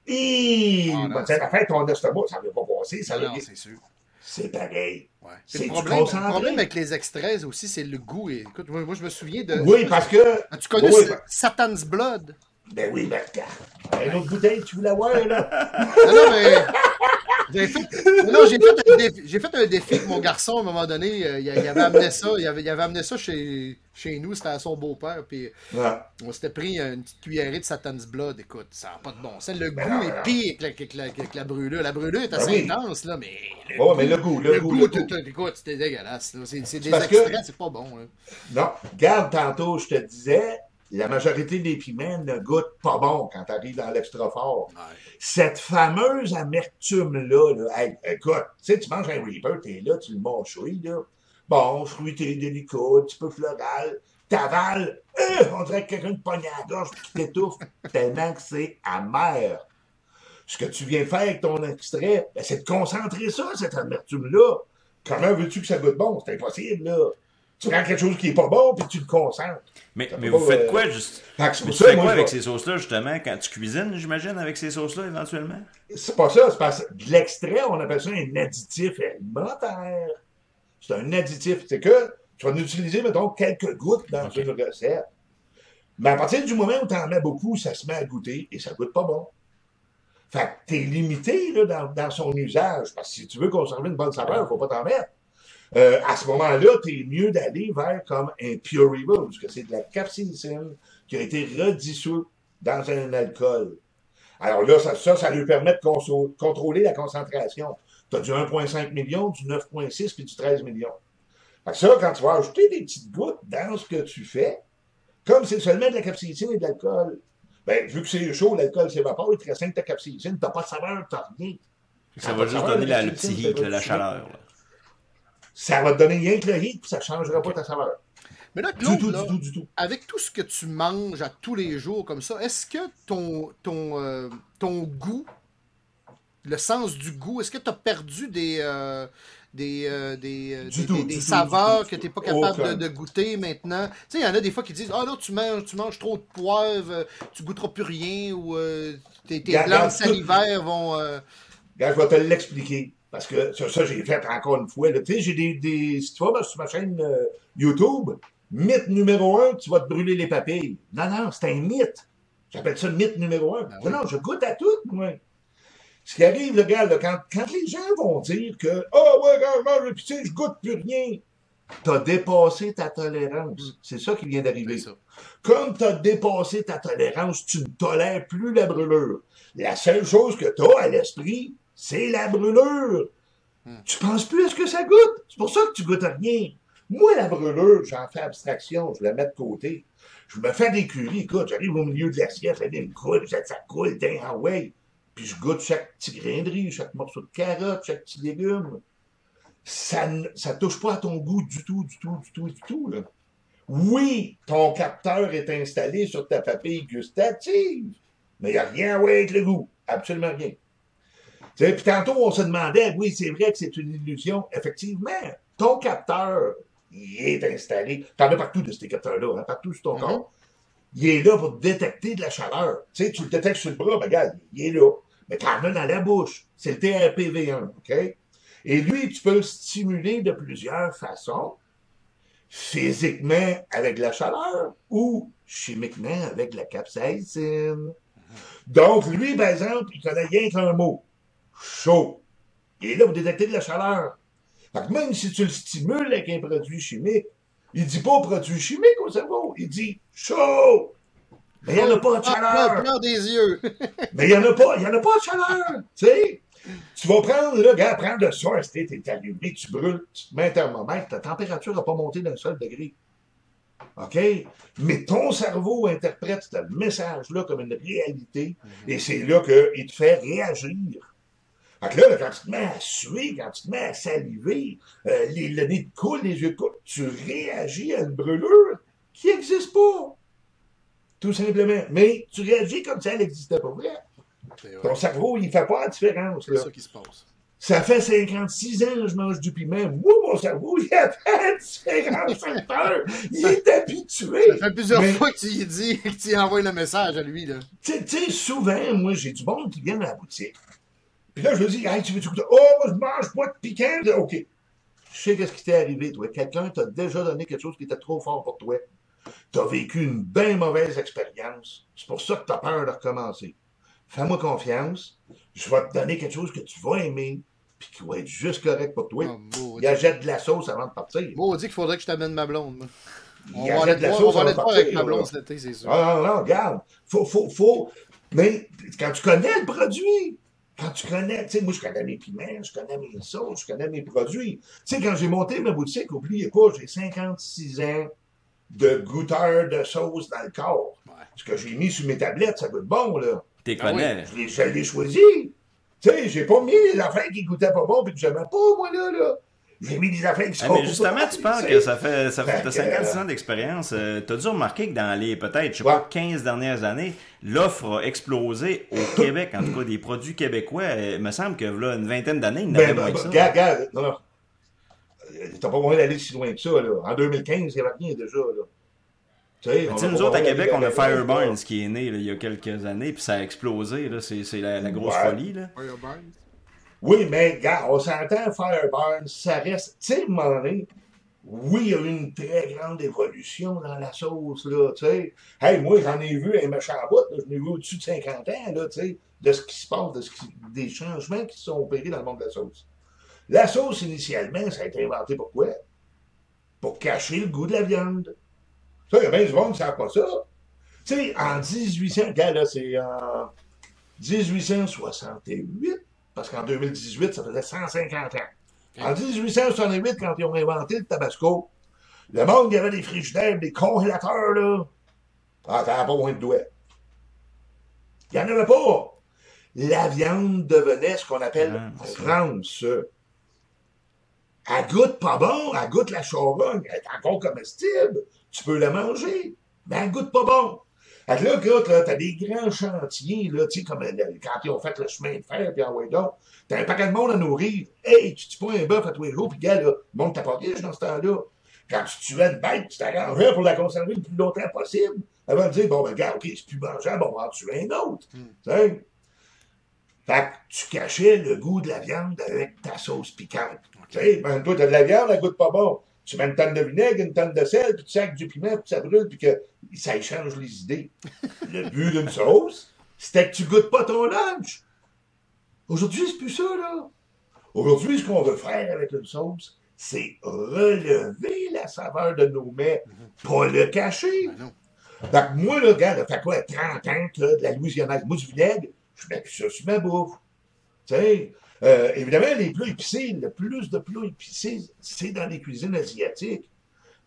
S3: Et
S1: Ah,
S3: tu sais, la fin, ton estomac, ça ne veut pas passer. Ça
S1: Non,
S3: veut-
S1: non, c'est sûr.
S3: c'est pareil.
S1: Ouais.
S3: C'est
S1: le problème, le problème avec les extraits aussi, c'est le goût. Et, écoute, moi, moi, je me souviens de.
S3: Oui, parce que. Oui,
S1: Sa- Satan's Blood?
S3: Ben oui, ben. Une autre bouteille, tu veux la voir, là? *laughs*
S1: Non, non, mais. J'ai fait, non, j'ai fait, un défi- j'ai fait un défi avec mon garçon à un moment donné. euh, Il, avait amené ça, il avait, il avait amené ça chez, chez nous, c'était à son beau-père. Puis
S3: Ouais.
S1: on s'était pris une petite cuillerée de Satan's Blood. Écoute, ça n'a pas de bon sens. Le
S3: Ben
S1: goût
S3: non,
S1: est pire que la, que que la brûlure. La brûlure est assez
S3: Ben oui.
S1: intense, là, mais.
S3: Oh, mais le goût, le, goût, le goût.
S1: tout- écoute, c'était dégueulasse. C'est, des extraits, c'est pas bon. là.
S3: Non, garde tantôt, je te disais, la majorité des piments ne goûtent pas bon quand tu arrives dans l'extra fort. Cette fameuse amertume-là, là, hey, écoute, tu sais, tu manges un Reaper, t'es là, tu le mâchouilles, là. Bon, fruité, délicat, un petit peu floral. T'avales, euh, on dirait que quelqu'un te pogne à la gorge qui t'étouffe *laughs* tellement que c'est amer. Ce que tu viens faire avec ton extrait, ben, c'est de concentrer ça, cette amertume-là. Comment veux-tu que ça goûte bon? C'est impossible, là. Tu prends quelque chose qui est pas bon, puis tu le concentres.
S4: Mais,
S3: Ça
S4: mais vous
S3: pas,
S4: faites quoi juste tu
S3: ça,
S4: fais quoi avec ces sauces-là, justement, quand tu cuisines, j'imagine, avec ces sauces-là, éventuellement?
S3: C'est pas ça, c'est parce que de l'extrait, on appelle ça un additif alimentaire. C'est un additif. C'est que tu vas en utiliser, mettons, quelques gouttes dans une recette. Mais à partir du moment où tu en mets beaucoup, ça se met à goûter et ça goûte pas bon. Fait que t'es limité là, dans, dans son usage. Parce que si tu veux conserver une bonne saveur, faut pas t'en mettre. Euh, à ce moment-là, t'es mieux d'aller vers comme un Puree parce que c'est de la capsaïcine qui a été redissoute dans un alcool. Alors là, ça, ça, ça lui permet de contrôler la concentration. Tu as du 1,5 million, du 9,6 puis du 13 millions. Fait que ça, quand tu vas ajouter des petites gouttes dans ce que tu fais, comme c'est seulement de la capsaïcine et de l'alcool, ben, vu que c'est chaud, l'alcool s'évapore, il te reste que ta capsaïcine, t'as pas de saveur, t'as rien.
S4: Ça va juste
S3: de
S4: donner la- le
S3: la
S4: petit heat, la chaleur. là.
S3: Ça va te donner rien que le heat, puis ça changera pas ta saveur.
S1: Mais là,
S3: Du
S1: Claude,
S3: tout,
S1: là,
S3: du tout, du tout.
S1: avec tout ce que tu manges à tous les jours comme ça, est-ce que ton, ton, euh, ton goût, le sens du goût, est-ce que tu as perdu des, euh, des, euh, des,
S3: Du
S1: des-
S3: tout, du tout,
S1: saveurs
S3: du
S1: que
S3: tout,
S1: tu n'es pas
S3: du
S1: capable
S3: tout.
S1: de, de goûter maintenant? Tu sais, il y en a des fois qui disent Ah là, tu manges, tu manges trop de poivre, tu goûteras plus rien, ou tes, tes glandes
S3: tout-
S1: salivaires vont.
S3: Regarde, je vais te l'expliquer. Parce que ça, ça, j'ai fait encore une fois. Tu sais, j'ai des, des. Si tu vas sur ma chaîne euh, YouTube, mythe numéro un, tu vas te brûler les papilles. Non, non, c'est un mythe. J'appelle ça mythe numéro un.
S1: Ah
S3: non, non, je goûte à tout, moi. Ce qui arrive, le gars, là, quand, quand les gens vont dire que Oh ouais, quand je mange le pitié, je goûte plus rien. T'as dépassé ta tolérance. C'est ça qui vient d'arriver.
S1: ça.
S3: Comme tu as dépassé ta tolérance, tu ne tolères plus la brûlure. La seule chose que tu as à l'esprit, c'est la brûlure. Tu penses plus à ce que ça goûte? C'est pour ça que tu goûtes à rien. Moi, la brûlure, j'en fais abstraction, je la mets de côté. Je me fais des curries. Écoute, j'arrive au milieu de l'assiette, elle me coule, ça, ça coule, ah ouais. Puis je goûte chaque petit grain de riz, chaque morceau de carotte, chaque petit légume. Ça ne ça touche pas à ton goût du tout, du tout, du tout, du tout. Là. Oui, ton capteur est installé sur ta papille gustative, mais il n'y a rien à voir avec le goût. Absolument rien. Puis tantôt, on se demandait, oui, c'est vrai que c'est une illusion. Effectivement, ton capteur, il est installé. T'en as partout de ces capteurs-là, hein, partout sur ton
S1: Mhm.
S3: corps. Il est là pour détecter de la chaleur. Tu sais, tu le détectes sur le bras, ben, regarde, il est là. Mais t'en as dans la bouche. C'est le TRPV1, OK? Et lui, tu peux le stimuler de plusieurs façons. Physiquement avec la chaleur ou chimiquement avec la capsaïcine. Donc, lui, par exemple, il connaît rien qu'un mot. Chaud. Il est là pour détecter de la chaleur. Fait que même si tu le stimules avec un produit chimique, il dit pas produit chimique au cerveau, il dit chaud. Mais il n'y en a pas de
S1: Ah,
S3: chaleur.
S1: pleure des yeux. *laughs*
S3: Mais il n'y en a pas, il y en a pas de chaleur. Tu sais, tu vas prendre, là, gars, prendre le soir, tu es allumé, tu brûles, tu te mets un thermomètre, ta température n'a pas monté d'un seul degré. OK? Mais ton cerveau interprète ce message-là comme une réalité, et c'est là qu'il te fait réagir. Fait que là, quand tu te mets à suer, quand tu te mets à saliver, euh, les, le nez te coule, les yeux coulent, tu réagis à une brûlure qui n'existe pas. Tout simplement. Mais tu réagis comme si elle n'existait pas vrai.
S1: C'est vrai,
S3: Ton cerveau, il fait pas la différence.
S1: c'est ça qui se passe.
S3: Ça fait 56 ans que je mange du piment. Moi, mon cerveau, il a fait différents *laughs* facteurs. Il est habitué.
S1: Ça fait plusieurs
S3: Mais-
S1: fois que tu lui dis que tu lui envoies le message à lui. Là.
S3: Tu sais- tu sais, souvent, moi, j'ai du monde qui vient à la boutique. Puis là, je me dis, hey, tu veux-tu goûter? Oh, moi, je mange pas de piquant. OK. Je sais qu'est-ce qui t'est arrivé, toi? Quelqu'un t'a déjà donné quelque chose qui était trop fort pour toi. Tu as vécu une bien mauvaise expérience. C'est pour ça que tu as peur de recommencer. Fais-moi confiance. Je vais te donner quelque chose que tu vas aimer, puis qui va être juste correct pour toi.
S1: Oh.
S3: Il achète de la sauce avant de partir.
S1: On dit qu'il faudrait que je t'amène ma blonde. On
S3: Il
S1: va aller
S3: de la
S1: te voir-
S3: sauce
S1: on va aller avec ma blonde cet été, c'est sûr.
S3: Ah non, non, regarde. Faut, faut, faut. Mais quand tu connais le produit, quand tu connais, tu sais, moi, je connais mes piments, je connais mes sauces, je connais mes produits. Tu sais, quand j'ai monté ma boutique, oubliez pas, j'ai 56 ans de goûteur de sauce dans le corps. Ce que j'ai mis sur mes tablettes, ça goûte bon, là.
S4: T'es
S1: Ah oui.
S4: connais.
S3: Je l'ai, je l'ai choisi. Tu sais, j'ai pas mis les affaires qui goûtaient pas bon puis que j'aimais pas, moi, là, là. J'ai mis des affaires qui
S4: Ah,
S3: sont
S4: mais justement, tu parles que ça fait, ça fait
S3: Fait
S4: t'as
S3: que,
S4: 56
S3: euh,
S4: ans d'expérience. Euh, T'as dû remarquer que dans les, peut-être, je sais
S3: Ouais.
S4: pas, 15 dernières années, l'offre a explosé au *coughs* Québec, en tout cas des produits québécois. Euh, Il me semble que là, une vingtaine d'années, il n'y en avait
S3: Ben,
S4: moins
S3: ben,
S4: que ça.
S3: regarde, regarde, non, non. Euh, T'as pas moyen d'aller si loin que ça, là. En 2015, il n'y avait rien déjà, là. Tu sais,
S4: Mais
S3: on
S4: nous
S3: pas
S4: autres, à Québec, on a. Fireburns qui est né là, il y a quelques années, puis ça a explosé. là. C'est la, la grosse
S3: Ouais.
S4: folie. Là.
S3: Oui, mais, regarde, on s'entend, Fireburn, ça reste. Tu sais, oui, il y a eu une très grande évolution dans la sauce, là, tu sais. Hey, moi, j'en ai vu un méchant bout, là, j'en ai vu au-dessus de 50 ans, là, tu sais, de ce qui se passe, de ce des changements qui se sont opérés dans le monde de la sauce. La sauce, initialement, ça a été inventé pour quoi? Pour cacher le goût de la viande. Ça, il y a bien du monde qui ne savent pas ça. Tu sais, en 1800, regarde, là, c'est en 1868, parce qu'en 2018, ça faisait 150 ans. En 1868, quand ils ont inventé le tabasco, le monde, il y avait des frigidaires, des congélateurs, là. Ah, t'en as pas moins de doigts. Il n'y en avait pas. La viande devenait ce qu'on appelle
S4: Ah, c'est
S3: rance. Elle goûte pas bon, elle goûte la charogne, elle est encore comestible. Tu peux la manger, mais elle goûte pas bon. Fait que là, là, t'as des grands chantiers, là, tu sais, comme euh, quand ils ont fait le chemin de fer, puis en ouais donc, t'as un paquet de monde à nourrir. Hey, tu tues pas un bœuf à tous les jours, puis gars, là, le monde t'a riche dans ce temps-là. Quand tu tuais une bête, tu t'arrangeais pour la conserver le plus longtemps possible, avant de dire, bon, ben, gars, OK, c'est plus mangeable, on va en tuer un autre. Tu sais? Fait que tu cachais le goût de la viande avec ta sauce piquante. Tu sais, ben, toi, t'as de la viande, elle goûte pas bon. Tu mets une tonne de vinaigre, une tonne de sel, puis tu sacs du piment, puis ça brûle, puis que ça échange les idées. Le but d'une sauce, c'était que tu goûtes pas ton lunch. Aujourd'hui, c'est plus ça, là. Aujourd'hui, ce qu'on veut faire avec une sauce, c'est relever la saveur de nos mets, pas le cacher.
S1: Ben
S3: que moi, là, regarde, ça fait quoi, 30 ans que de la louisianaise. Moi, du vinaigre, je mets plus ça sur ma bouffe. Tu sais, euh, évidemment, les plats épicés, le plus de plats épicés, c'est dans les cuisines asiatiques.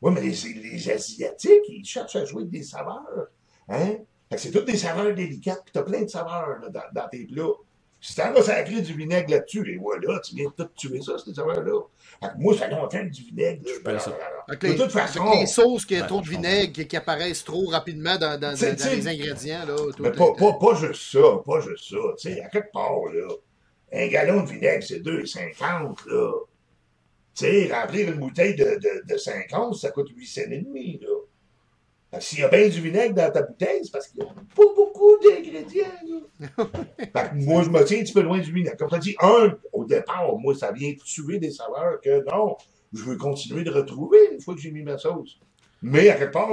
S3: Oui, mais les, les Asiatiques, ils cherchent à jouer avec des saveurs. Hein? C'est toutes des saveurs délicates, puis t'as plein de saveurs là, dans, dans tes plats. Si t'en vas sacrer du vinaigre là-dessus, et voilà, tu viens de tout tuer ça, ces saveurs-là. Fait que moi, ça que du vinaigre. là,
S4: ça.
S3: De
S1: que les,
S3: toute façon,
S1: les sauces qui ont trop de vinaigre, qui, qui apparaissent trop rapidement dans, dans, les ingrédients, là. tout
S3: Mais pas, pas, pas juste ça, pas juste ça. Tu sais, à quelque part, là, un gallon de vinaigre, c'est 2,50, là. Tu sais, remplir une bouteille de, de, de 50, ça coûte 8 cents et demi, là. S'il y a bien du vinaigre dans ta bouteille, c'est parce qu'il n'y a pas beaucoup d'ingrédients, là. *laughs* fait que moi, je me tiens un petit peu loin du vinaigre. Comme tu dit, un, au départ, moi, ça vient tuer des saveurs que non, je veux continuer de retrouver une fois que j'ai mis ma sauce. Mais à quelque part,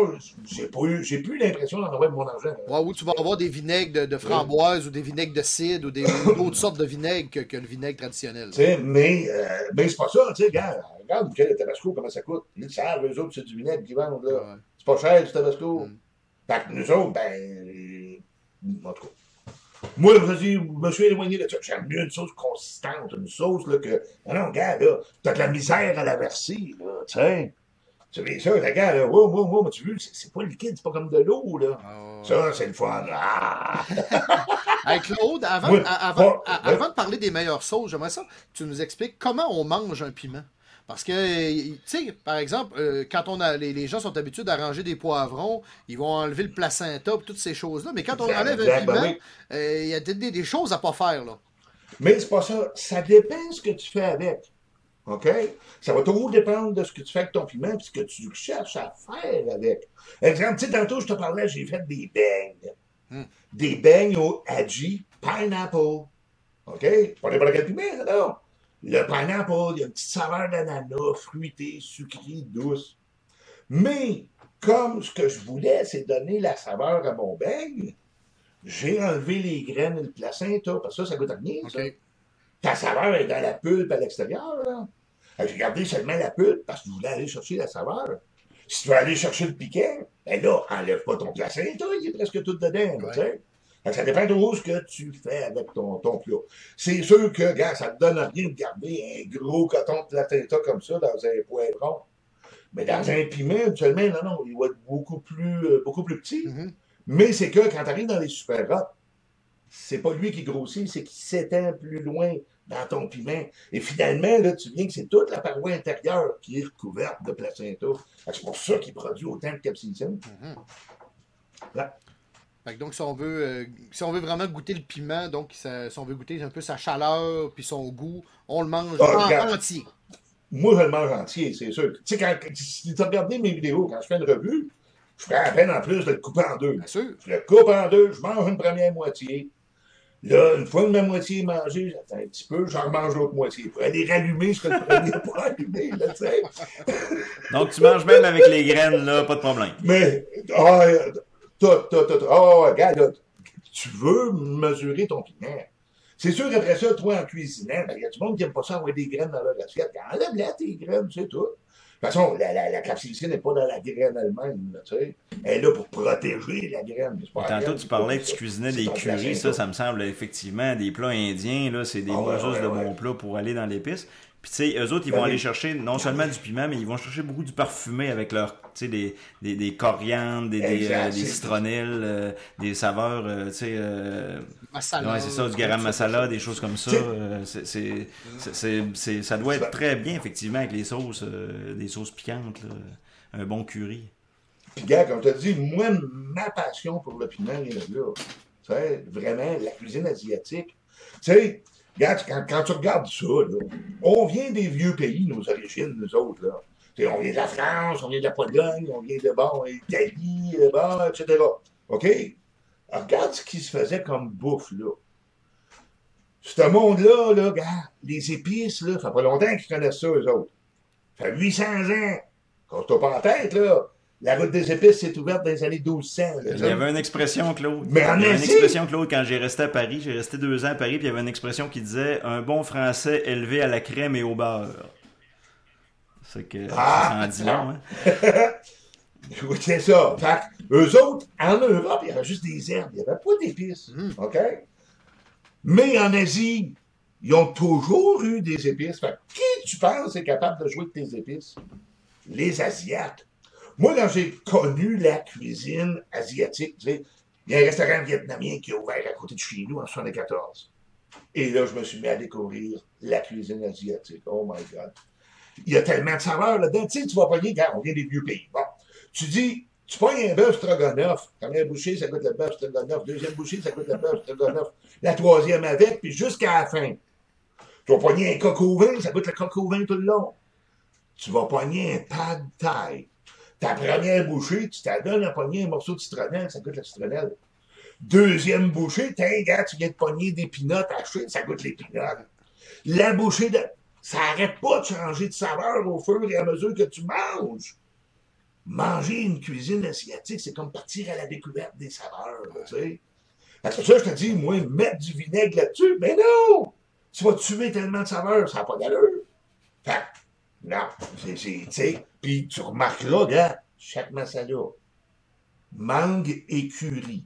S3: j'ai pas eu, j'ai plus l'impression d'en avoir de mon argent.
S1: Ouais, où tu vas avoir des vinaigres de, de framboise ou des vinaigres de cidre ou des- ou d'autres sortes de vinaigres que, que le vinaigre traditionnel.
S3: Tu sais, mais, euh, mais c'est pas ça, tu sais, regarde, regarde le Tabasco, comment ça coûte. Ils le savent, eux autres, c'est du vinaigre qu'ils vendent, là.
S1: Ouais.
S3: C'est pas cher, du Tabasco.
S1: Mm.
S3: Fait que nous autres, ben, euh, en tout cas. Moi, je me suis éloigné de ça. J'aime mieux une sauce consistante, une sauce, là, que, non, non, regarde, là, t'as de la misère à la verser, là, tu sais. Tu sais, ça, regarde, là, wow, wow, wow, mais tu veux, c'est c'est pas liquide, c'est pas comme de l'eau, là.
S1: Ah,
S3: Ça, c'est le fun. Ah! *laughs*
S1: Hey, Claude, avant,
S3: Oui,
S1: avant,
S3: oui.
S1: de parler des meilleures sauces, j'aimerais ça tu nous expliques comment on mange un piment. Parce que, tu sais, par exemple, euh, quand on a, les, les gens sont habitués d'arranger des poivrons, ils vont enlever le placenta et toutes ces choses-là. Mais quand on
S3: Exact,
S1: enlève un
S3: ben
S1: piment,
S3: oui.
S1: euh, il y a des, des- des choses à pas faire, là.
S3: Mais c'est pas ça. Ça dépend ce que tu fais avec. OK? Ça va toujours dépendre de ce que tu fais avec ton piment et ce que tu cherches à faire avec. Exemple, tu sais, tantôt, je te parlais, j'ai fait des beignes.
S1: Hmm.
S3: Des beignes au Haji Pineapple. OK? Pas n'importe quel piment, ça, non? Le pineapple, il y a une petite saveur d'ananas, fruitée, sucrée, douce. Mais, comme ce que je voulais, c'est donner la saveur à mon beigne, j'ai enlevé les graines et le placenta, parce que ça, ça goûte à rien, ça. Ta saveur est dans la pulpe à l'extérieur, là. Que J'ai gardé seulement la pulpe parce que je voulais aller chercher la saveur. Si tu veux aller chercher le piquant, ben là, enlève pas ton placenta, il est presque tout dedans,
S1: Ouais.
S3: tu sais. Que ça dépend de ce que tu fais avec ton, ton plat. C'est sûr que, gars, ça te donne rien de garder un gros coton de placenta comme ça dans un poivron. Mais dans un piment, habituellement, non, non, il va être beaucoup plus, euh, beaucoup plus petit.
S1: Mhm.
S3: Mais c'est que quand tu arrives dans les super c'est pas lui qui grossit, c'est qu'il s'étend plus loin dans ton piment. Et finalement, là, tu viens que c'est toute la paroi intérieure qui est recouverte de placenta. C'est pour ça qu'il produit autant de capsaïcine. Là.
S1: Fait que donc, si on, veut, euh, si on veut vraiment goûter le piment, donc ça- si on veut goûter un peu sa chaleur puis son goût, on le mange
S3: Ah,
S1: en- entier.
S3: Moi, je le mange entier, c'est sûr. Tu sais, quand, si tu as regardé mes vidéos, quand je fais une revue, je ferais à peine en plus de le couper en deux.
S1: Bien sûr.
S3: Je le coupe en deux, je mange une première moitié. Là, une fois que ma moitié est mangée, j'attends un petit peu, j'en remange l'autre moitié. Pour aller rallumer ce que le premier pas allumé, là, tu sais. *laughs*
S4: Donc, tu manges même avec les graines, là, pas de problème.
S3: Mais, ah, tout, tout, tout, ah, regarde, là, tu veux mesurer ton piment. C'est sûr qu'après ça, toi, en cuisinant, ben, il y a du monde qui n'aime pas ça avoir des graines dans leur assiette. Enlève-la, tes graines, c'est tout. De toute façon, la, la, la capsaïcine n'est pas dans la graine elle-même, là, tu sais. Elle est là pour protéger la graine. pas
S4: Tantôt,
S3: graine
S4: tu parlais que tu cuisinais des currys, ça, ça me semble effectivement des plats indiens, là, c'est des
S3: Ah ouais,
S4: bons
S3: ouais,
S4: de
S3: ouais.
S4: bons plats pour aller dans l'épice. Puis tu sais, eux autres, ils
S3: Ben
S4: vont
S3: oui.
S4: aller chercher non seulement du piment, mais ils vont chercher beaucoup du parfumé avec leur, tu sais, des, des, des coriandres, des, des, euh, des citronnelles, euh, des saveurs, euh, tu sais, euh,
S1: Masala.
S4: ouais, c'est ça, du garam masala, des choses comme ça. C'est, ça doit être très bien, effectivement, avec les sauces, euh, des sauces piquantes, là. un bon curry.
S3: Puis, gars, comme tu as dit, moi, ma passion pour le piment vient de là. Tu sais, vraiment, la cuisine asiatique. Tu sais, regarde, quand, tu regardes ça, là, on vient des vieux pays, nos origines, nous autres, là. On vient de la France, on vient de la Pologne, on vient de, bon, Italie, euh, bon, etc. OK? Regarde ce qui se faisait comme bouffe, là. Ce monde-là, là, les épices, là, ça fait pas longtemps qu'ils connaissent ça, eux autres. Ça fait 800 ans. Quand t'as pas en tête, là, la route des épices s'est ouverte dans les années 1200. là.
S4: Il y avait une expression, Claude.
S3: Mais en
S4: il y avait une expression, Claude, quand j'ai resté à Paris. J'ai resté deux ans à Paris, puis il y avait une expression qui disait un bon français élevé à la crème et au beurre. C'est que
S3: Ah!
S4: ça en dit long, hein? *laughs*
S3: Oui, c'est ça. Fait que eux autres, en Europe, il y avait juste des herbes. Il n'y avait pas d'épices. OK? Mais en Asie, ils ont toujours eu des épices. Fait que qui tu penses est capable de jouer avec tes épices? Les Asiates. Moi, quand j'ai connu la cuisine asiatique, tu sais, il y a un restaurant vietnamien qui a ouvert à côté de chez nous en 1974. Et là, je me suis mis à découvrir la cuisine asiatique. Oh my God. Il y a tellement de saveurs là-dedans. Tu sais, tu vas pogner, quand on vient des vieux pays. Bon, tu dis, tu pognes un bœuf stroganoff. Première bouchée, ça goûte le bœuf stroganoff. Deuxième bouchée, ça goûte le bœuf stroganoff. La troisième avec, puis jusqu'à la fin. Tu vas pogner un coq au vin, ça goûte le coq au vin tout le long. Tu vas pogner un pad thai. Ta première bouchée, tu t'adonnes à pogner un morceau de citronnelle, ça goûte la citronnelle. Deuxième bouchée, tiens, gars, tu viens de pogner des pinottes hachées, ça goûte les pinottes. La bouchée de. Ça arrête pas de changer de saveur au fur et à mesure que tu manges. Manger une cuisine asiatique, c'est comme partir à la découverte des saveurs, tu sais. C'est pour ça que je te dis, moi, mettre du vinaigre là-dessus, mais non! Tu vas tuer tellement de saveurs, ça n'a pas d'allure. Fait non, c'est, tu sais, puis tu remarqueras, gars, chaque masala, mangue et curry.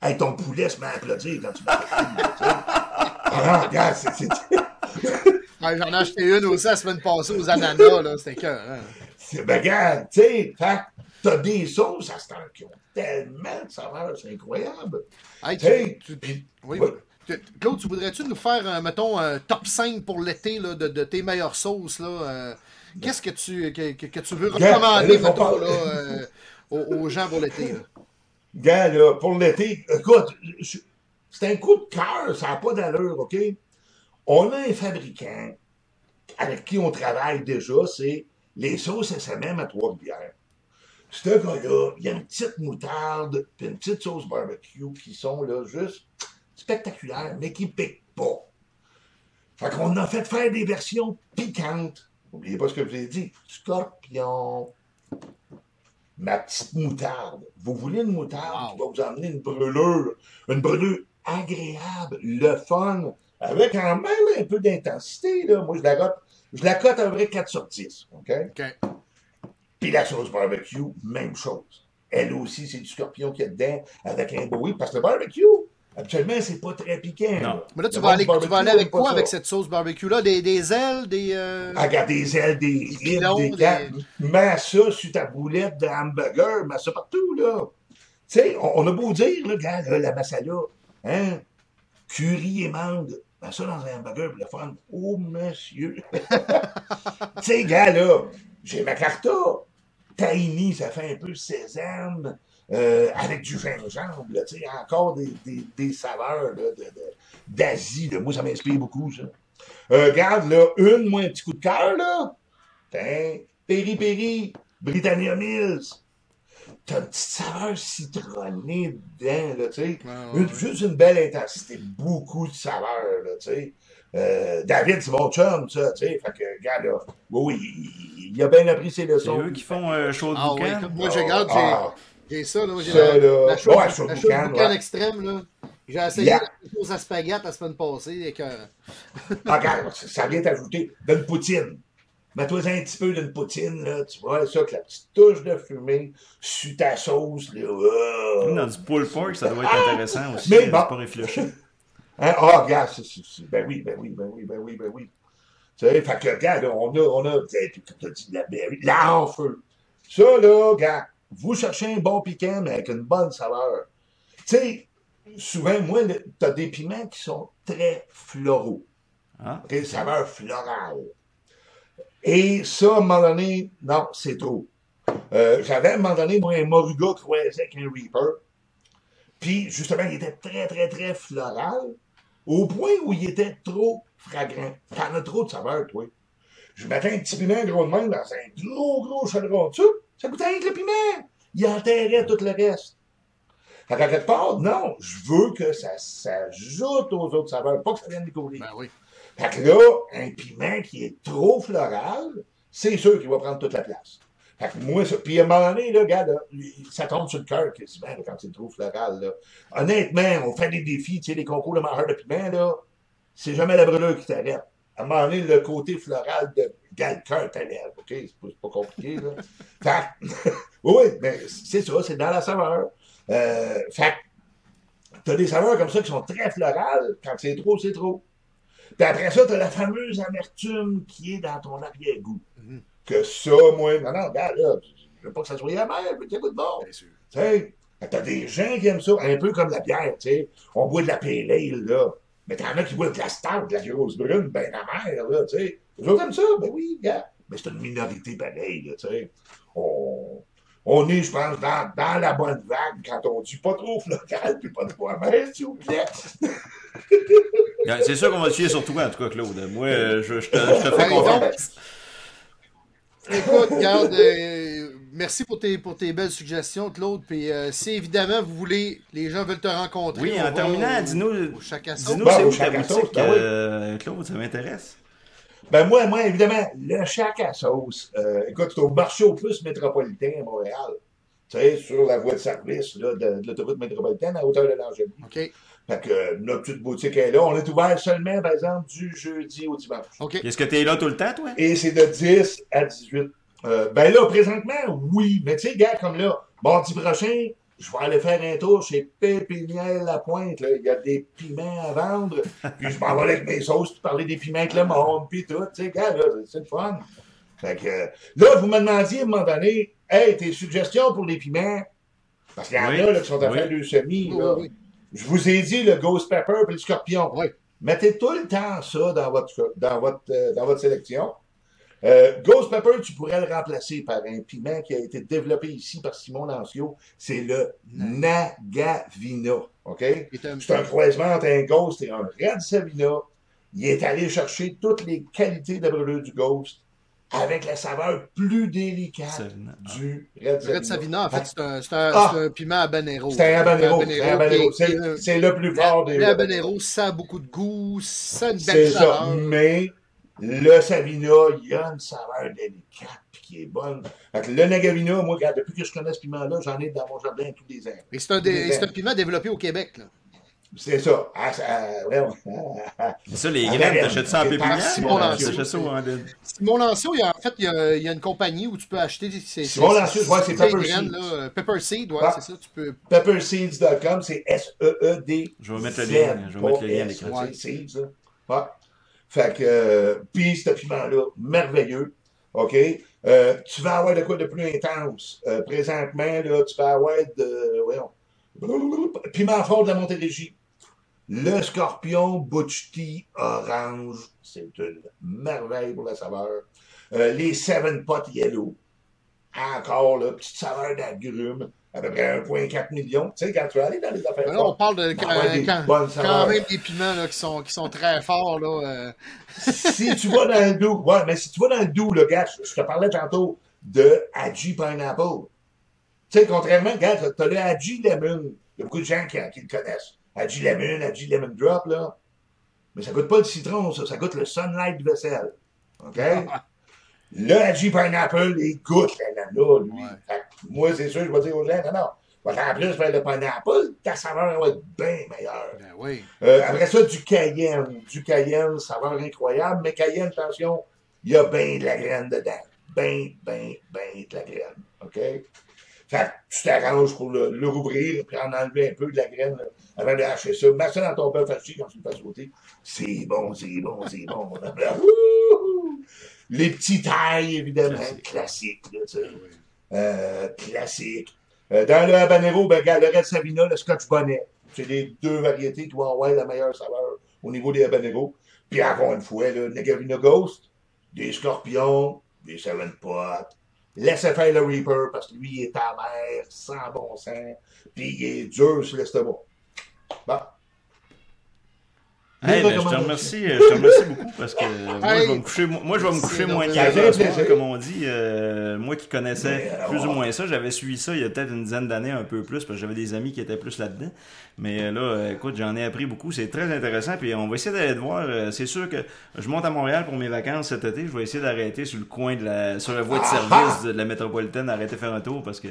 S3: Hey, ton poulet se met à applaudir quand tu tu sais. Ah, regarde, c'est,
S1: Ouais, *laughs* J'en ai acheté une aussi la semaine passée aux ananas, là. C'était cœur. Hein?
S3: C'est, ben, regarde, tu sais, t'as des sauces à ce temps qui ont tellement de saveurs, c'est incroyable.
S1: Hey, tu- tu-
S3: puis-
S1: oui,
S3: ouais.
S1: tu- Claude, tu voudrais-tu nous faire, euh, mettons, un top 5 pour l'été là, de, de tes meilleures sauces? là euh, Qu'est-ce que tu, que, que- tu veux recommander,
S3: là, faut
S1: mettons,
S3: pas-
S1: là, euh, aux, aux gens pour l'été?
S3: Gars, là, pour l'été, écoute, c'est un coup de cœur, ça n'a pas d'allure, OK? On a un fabricant avec qui on travaille déjà, c'est les sauces SMM à Trois-Rivières. Ce gars-là, il y a une petite moutarde puis une petite sauce barbecue qui sont là juste spectaculaires, mais qui piquent pas. Fait qu'on a fait faire des versions piquantes. N'oubliez pas ce que je vous ai dit. Scorpion. ma petite moutarde. Vous voulez une moutarde
S1: Wow.
S3: qui va vous emmener une brûlure, une brûlure agréable, le fun, avec quand même un peu d'intensité, là. Moi, je la cote, je la cote à peu près 4 sur 10, OK?
S1: OK.
S3: Puis la sauce barbecue, même chose. Elle aussi, c'est du scorpion qu'il y a dedans, avec un oui, parce que le barbecue, habituellement, c'est pas très piquant.
S4: Non.
S3: là.
S1: Mais là, tu vas, aller,
S3: barbecue,
S1: tu vas aller avec quoi
S3: ça.
S1: avec cette sauce barbecue-là? Des, des ailes, des. euh,
S3: Ah, Regarde des ailes, des
S1: pilons,
S3: des
S1: des-.
S3: Mets ça sur ta boulette de hamburger, mets ça partout, là. Tu sais, on, on a beau dire, là, regarde, là, la masala, hein, curry et mangue, mets ça dans un hamburger pour le fun. Oh, monsieur! *laughs* tu sais, gars, là, j'ai ma carta. Tahini, ça fait un peu sésame, euh, avec du gingembre, là, tu sais, encore des, des, des saveurs, de- de- d'Asie, là. Moi, ça m'inspire beaucoup, ça. Euh, regarde, là, une, moi, un petit coup de cœur, là. Tiens, Péri Péri, Britannia Mills. T'as une petite saveur citronnée dedans, là, tu sais.
S1: Ouais.
S3: Juste une belle intensité, beaucoup de saveur, là, tu sais. Euh, David, c'est mon chum, ça, tu sais. Fait que, regarde, là, oui, il, il a bien appris ses
S4: C'est
S3: leçons.
S4: eux qui font euh, chaud de
S1: Ah moi, je regarde, j'ai.
S3: Ah,
S1: J'ai ça, là. J'ai
S3: Ça,
S1: la,
S3: là.
S1: la chose,
S3: Ouais,
S1: la chose
S3: boucan,
S1: boucan
S3: ouais.
S1: extrême, là. J'ai essayé
S3: Yeah.
S1: la sauce à spaghette la semaine passée. Et que...
S3: Ah, regarde, ça vient t'ajouter d'une poutine. Mets-toi un petit peu d'une poutine, là, tu vois, ça, avec la petite touche de fumée, sur ta sauce, là. ah.
S4: Comme dans du pulled pork, ça doit être intéressant aussi.
S3: Mais
S4: C'est
S3: bon.
S4: pas réfléchi.
S3: Hein? Ah, regarde, c'est- c'est- c'est- ben oui, ben oui, ben oui, ben oui, ben oui. Tu sais, fait que, regarde, là, on a, on a, tu dit, de la berry, là, en feu. Ça, là, regarde, vous cherchez un bon piquant, mais avec une bonne saveur. Tu sais, souvent, moi, le- t'as des piments qui sont très floraux.
S4: Ah,
S3: OK, saveur florale. Et ça, à un moment donné, non, c'est trop. Euh, J'avais à un moment donné, moi, un Moruga croisé avec un Reaper. Puis, justement, il était très, très, très floral, au point où il était trop fragrant. T'en as trop de saveur, toi. Je mettais un petit piment gros de même dans un gros, gros chaudron dessus. Ça goûtait rien que le piment. Il enterrait tout le reste. Fait qu'à quelque part, non, je veux que ça s'ajoute aux autres saveurs, pas que ça vienne découvrir.
S1: Ben oui.
S3: Fait que là, un piment qui est trop floral, c'est sûr qu'il va prendre toute la place. Fait que moi, ça, puis à un moment donné, là, regarde, là, ça tombe sur le cœur quasiment là, quand c'est trop floral. Là. Honnêtement, on fait des défis, tu sais, des concours de mangeurs de piment, là, c'est jamais la brûlure qui t'arrête. À un moment donné, le côté floral de regarde, cœur t'élève, OK? C'est pas, compliqué, là. *laughs* fait *laughs* oui, mais c'est ça, c'est dans la saveur. Euh, fait t'as des saveurs comme ça qui sont très florales. Quand c'est trop, c'est trop. Puis après ça, t'as la fameuse amertume qui est dans ton arrière-goût.
S1: Mhm.
S3: Que ça, moi, non, non, regarde, là, je veux pas que ça soit amer, mais de bon.
S1: Bien sûr.
S3: Tu sais, t'as des gens qui aiment ça, un peu comme la bière, tu sais. On boit de la pale ale, là. Mais t'en as qui boivent de la stout, de la grosse brune, ben amère, là, tu sais. Les autres aiment ça, ben oui, gars. Mais c'est une minorité pareille, là, tu sais. On, on est, je pense, dans, dans la bonne vague quand on dit pas trop floral puis pas trop amer, s'il vous plaît.
S4: Ouais, *laughs* C'est sûr qu'on va te fier sur toi, en tout cas, Claude. Moi, euh, je, je te, je te fais
S1: donc,
S4: confiance.
S1: Écoute, regarde, euh, merci pour tes, pour tes belles suggestions, Claude. Puis euh, si évidemment vous voulez, les gens veulent te rencontrer.
S4: Oui, en terminant, dis-nous
S1: au Chacun
S4: dis-nous
S3: Ben,
S4: c'est où ta boutique,
S3: ben
S4: euh, Claude, ça m'intéresse.
S3: Ben moi, moi, évidemment, le chac à sauce. Euh, écoute, c'est au marché au plus métropolitain à Montréal. Tu sais, sur la voie de service là, de, de l'autoroute métropolitaine à hauteur de l'Angélie.
S1: OK.
S3: Fait que euh, notre petite boutique est là. On est ouvert seulement, par exemple, du jeudi au dimanche.
S1: OK.
S4: Est-ce que t'es là tout le temps, toi?
S3: Et c'est de 10 à 18. Euh, ben là, présentement, oui. Mais tu sais, gars, comme là, mardi prochain, je vais aller faire un tour chez Pépinière La Pointe. Là. Il y a des piments à vendre. Puis je m'en vais avec mes sauces, puis parler des piments avec le monde, puis tout. Tu sais, gars, là, c'est le fun. Fait que là, vous me demandiez à un moment donné, hey, tes suggestions pour les piments. Parce qu'il y en
S4: Oui.
S3: a là, qui sont à
S4: Oui.
S3: faire du semis.
S1: Oui,
S3: là. Je vous ai dit le Ghost Pepper et le Scorpion.
S1: Oui.
S3: Mettez tout le temps ça dans votre, dans votre, euh, dans votre sélection. Euh, Ghost Pepper, tu pourrais le remplacer par un piment qui a été développé ici par Simon Lancio. C'est le Nagavina. OK?
S1: C'est un-
S3: croisement entre un Ghost et un Red Savina. Il est allé chercher toutes les qualités de brûlure du Ghost avec la saveur plus délicate
S4: Savina. Ah.
S3: du Red Savina.
S1: Red Savina, en fait, c'est un, un,
S3: Ah!
S1: c'est un piment habanero.
S3: C'est un habanero. C'est le plus fort des
S1: Le habanero, ça a beaucoup de goût, ça a une
S3: C'est
S1: belle
S3: ça.
S1: chaleur.
S3: Mais Le Savina, il y a une saveur délicate puis qui est bonne. Fait que le Nagavina, moi, regarde, depuis que je connais ce piment-là, j'en ai dans mon jardin tous les ans.
S1: Et c'est un, piment développé au Québec. Là.
S3: C'est ça. Ah, ça ouais, ouais.
S2: C'est ça, les
S3: Ah,
S2: graines, t'achètes ça en pépinière?
S3: Simon
S1: Lanceau. Simon Lanceau, il y a, en fait, il y a, il y a une compagnie où tu peux acheter ces
S3: Simon Lanceau, ouais, c'est
S1: ces
S3: Pepper
S1: graines,
S3: Seeds.
S1: là, Pepper Seed, ouais,
S3: Ah.
S1: c'est ça. Tu peux.
S3: Pepperseeds.com, c'est S-E-E-D.
S2: Je vais mettre le lien, je vais mettre le lien à l'écran.
S3: Fait que, euh, puis ce piment-là, merveilleux. OK? Euh, tu vas avoir de quoi de plus intense. Euh, présentement, là, tu vas avoir de. Voyons. Piment fort de la Montérégie. Le scorpion Butch Tea orange. C'est une merveille pour la saveur. Euh, les Seven Pot Yellow. Encore, là, petite saveur d'agrumes. À peu près 1,4 million. Tu sais, quand tu vas aller dans les affaires.
S1: Là, on parle de quand, quand- quand même des piments là, qui, sont, qui sont très forts. Là, euh, *laughs*
S3: si tu vas dans le doux, ouais, mais si tu vas dans le doux, le gars, je je te parlais tantôt de Haji Pineapple. Tu sais, contrairement, regarde, t'as le Haji Lemon. Il y a beaucoup de gens qui, qui le connaissent. Haji Lemon, Haji Lemon Drop, là. Mais ça goûte pas le citron, ça. Ça goûte le Sunlight vaisselle. OK? *laughs* Le Haji Pineapple, il goûte la nana, lui.
S1: Ouais.
S3: Fait que moi, c'est sûr, je vais dire aux gens, non, non. En plus faire le pineapple, ta saveur va être bien meilleure.
S1: ben oui.
S3: Euh, après ça, du cayenne. Du cayenne, saveur incroyable. Mais cayenne, attention, il y a bien de la graine dedans. Ben, ben, ben de la graine. OK? Fait que tu t'arranges pour le, le rouvrir puis en enlever un peu de la graine là, avant de hacher ça. Mets ça dans ton bœuf haché quand tu le fais sauter. C'est bon, c'est bon, c'est bon. Les petits tailles, évidemment. Classique. là, tu sais. Euh, classique. Euh, dans le habanero, ben, regarde, le Red Savina, le Scotch Bonnet. C'est les deux variétés qui vont avoir la meilleure saveur au niveau des habaneros. Puis encore une fois, le Negavina Ghost, des scorpions, des Seven Pot. Laissez faire le Reaper parce que lui, il est amer, sans bon sens, puis il est dur sur l'estomac. Bon.
S2: Hey, ben, je te remercie, euh, je te remercie beaucoup parce que euh, moi, je vais me coucher, moi, je vais me
S1: Merci,
S2: coucher
S1: donc,
S2: moins niaiseux comme on dit. Euh, moi qui connaissais
S3: alors,
S2: plus ou moins ça, j'avais suivi ça il y a peut-être une dizaine d'années, un peu plus, parce que j'avais des amis qui étaient plus là-dedans. Mais là, écoute, j'en ai appris beaucoup. C'est très intéressant. Puis on va essayer d'aller te voir. C'est sûr que je monte à Montréal pour mes vacances cet été. Je vais essayer d'arrêter sur le coin de la, sur la voie de
S3: Ah,
S2: service
S3: ah!
S2: de la métropolitaine, arrêter de faire un tour parce que.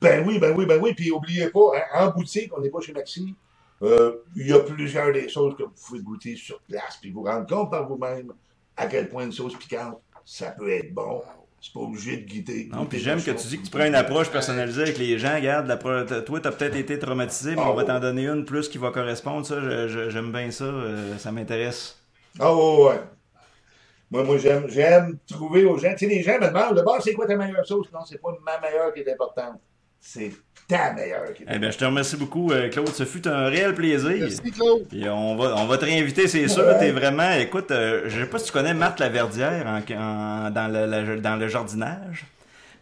S3: Ben oui, ben oui, ben oui. Puis oubliez pas, hein, en boutique, on n'est pas chez Maxi. Euh, Il y a plusieurs des choses que vous pouvez goûter sur place, puis vous rendre compte par vous-même à quel point une sauce piquante, ça peut être bon. C'est pas obligé de guider.
S2: Non, puis j'aime que tu dis que tu prends une approche personnalisée avec les gens. Regarde, la pro- t- toi, t'as peut-être été traumatisé, mais
S3: Ah
S2: on va
S3: ouais.
S2: t'en donner une plus qui va correspondre. Ça, j'aime bien ça. euh, ça m'intéresse.
S3: Ah ouais, ouais. Moi, moi j'aime, j'aime trouver aux gens. Tu sais, les gens me demandent d'abord, c'est quoi ta meilleure sauce? Non, c'est pas ma meilleure qui est importante. C'est ta meilleure qui est
S2: Eh bien, je te remercie beaucoup, euh, Claude. Ce fut un réel plaisir.
S1: Merci, Claude.
S2: Puis on va, on va te réinviter, c'est sûr. T'es vraiment. Écoute, euh, je sais pas si tu connais Marthe Laverdière en, en- dans, le, la- dans le jardinage.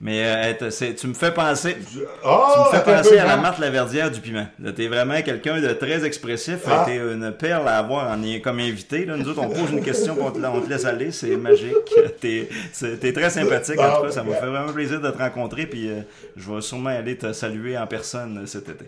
S2: Mais euh, tu me fais penser. Tu
S3: Ah,
S2: me fais
S3: attends un
S2: penser à la. Marthe Laverdière du piment. T'es vraiment quelqu'un de très expressif.
S3: Ah.
S2: T'es une perle à avoir en, comme invité. Là. Nous autres, on pose une question, on te, on te laisse aller. C'est magique. *laughs* T'es très sympathique. En tout cas, ça m'a fait vraiment plaisir de te rencontrer. Puis euh, je vais sûrement aller te saluer en personne euh, cet été.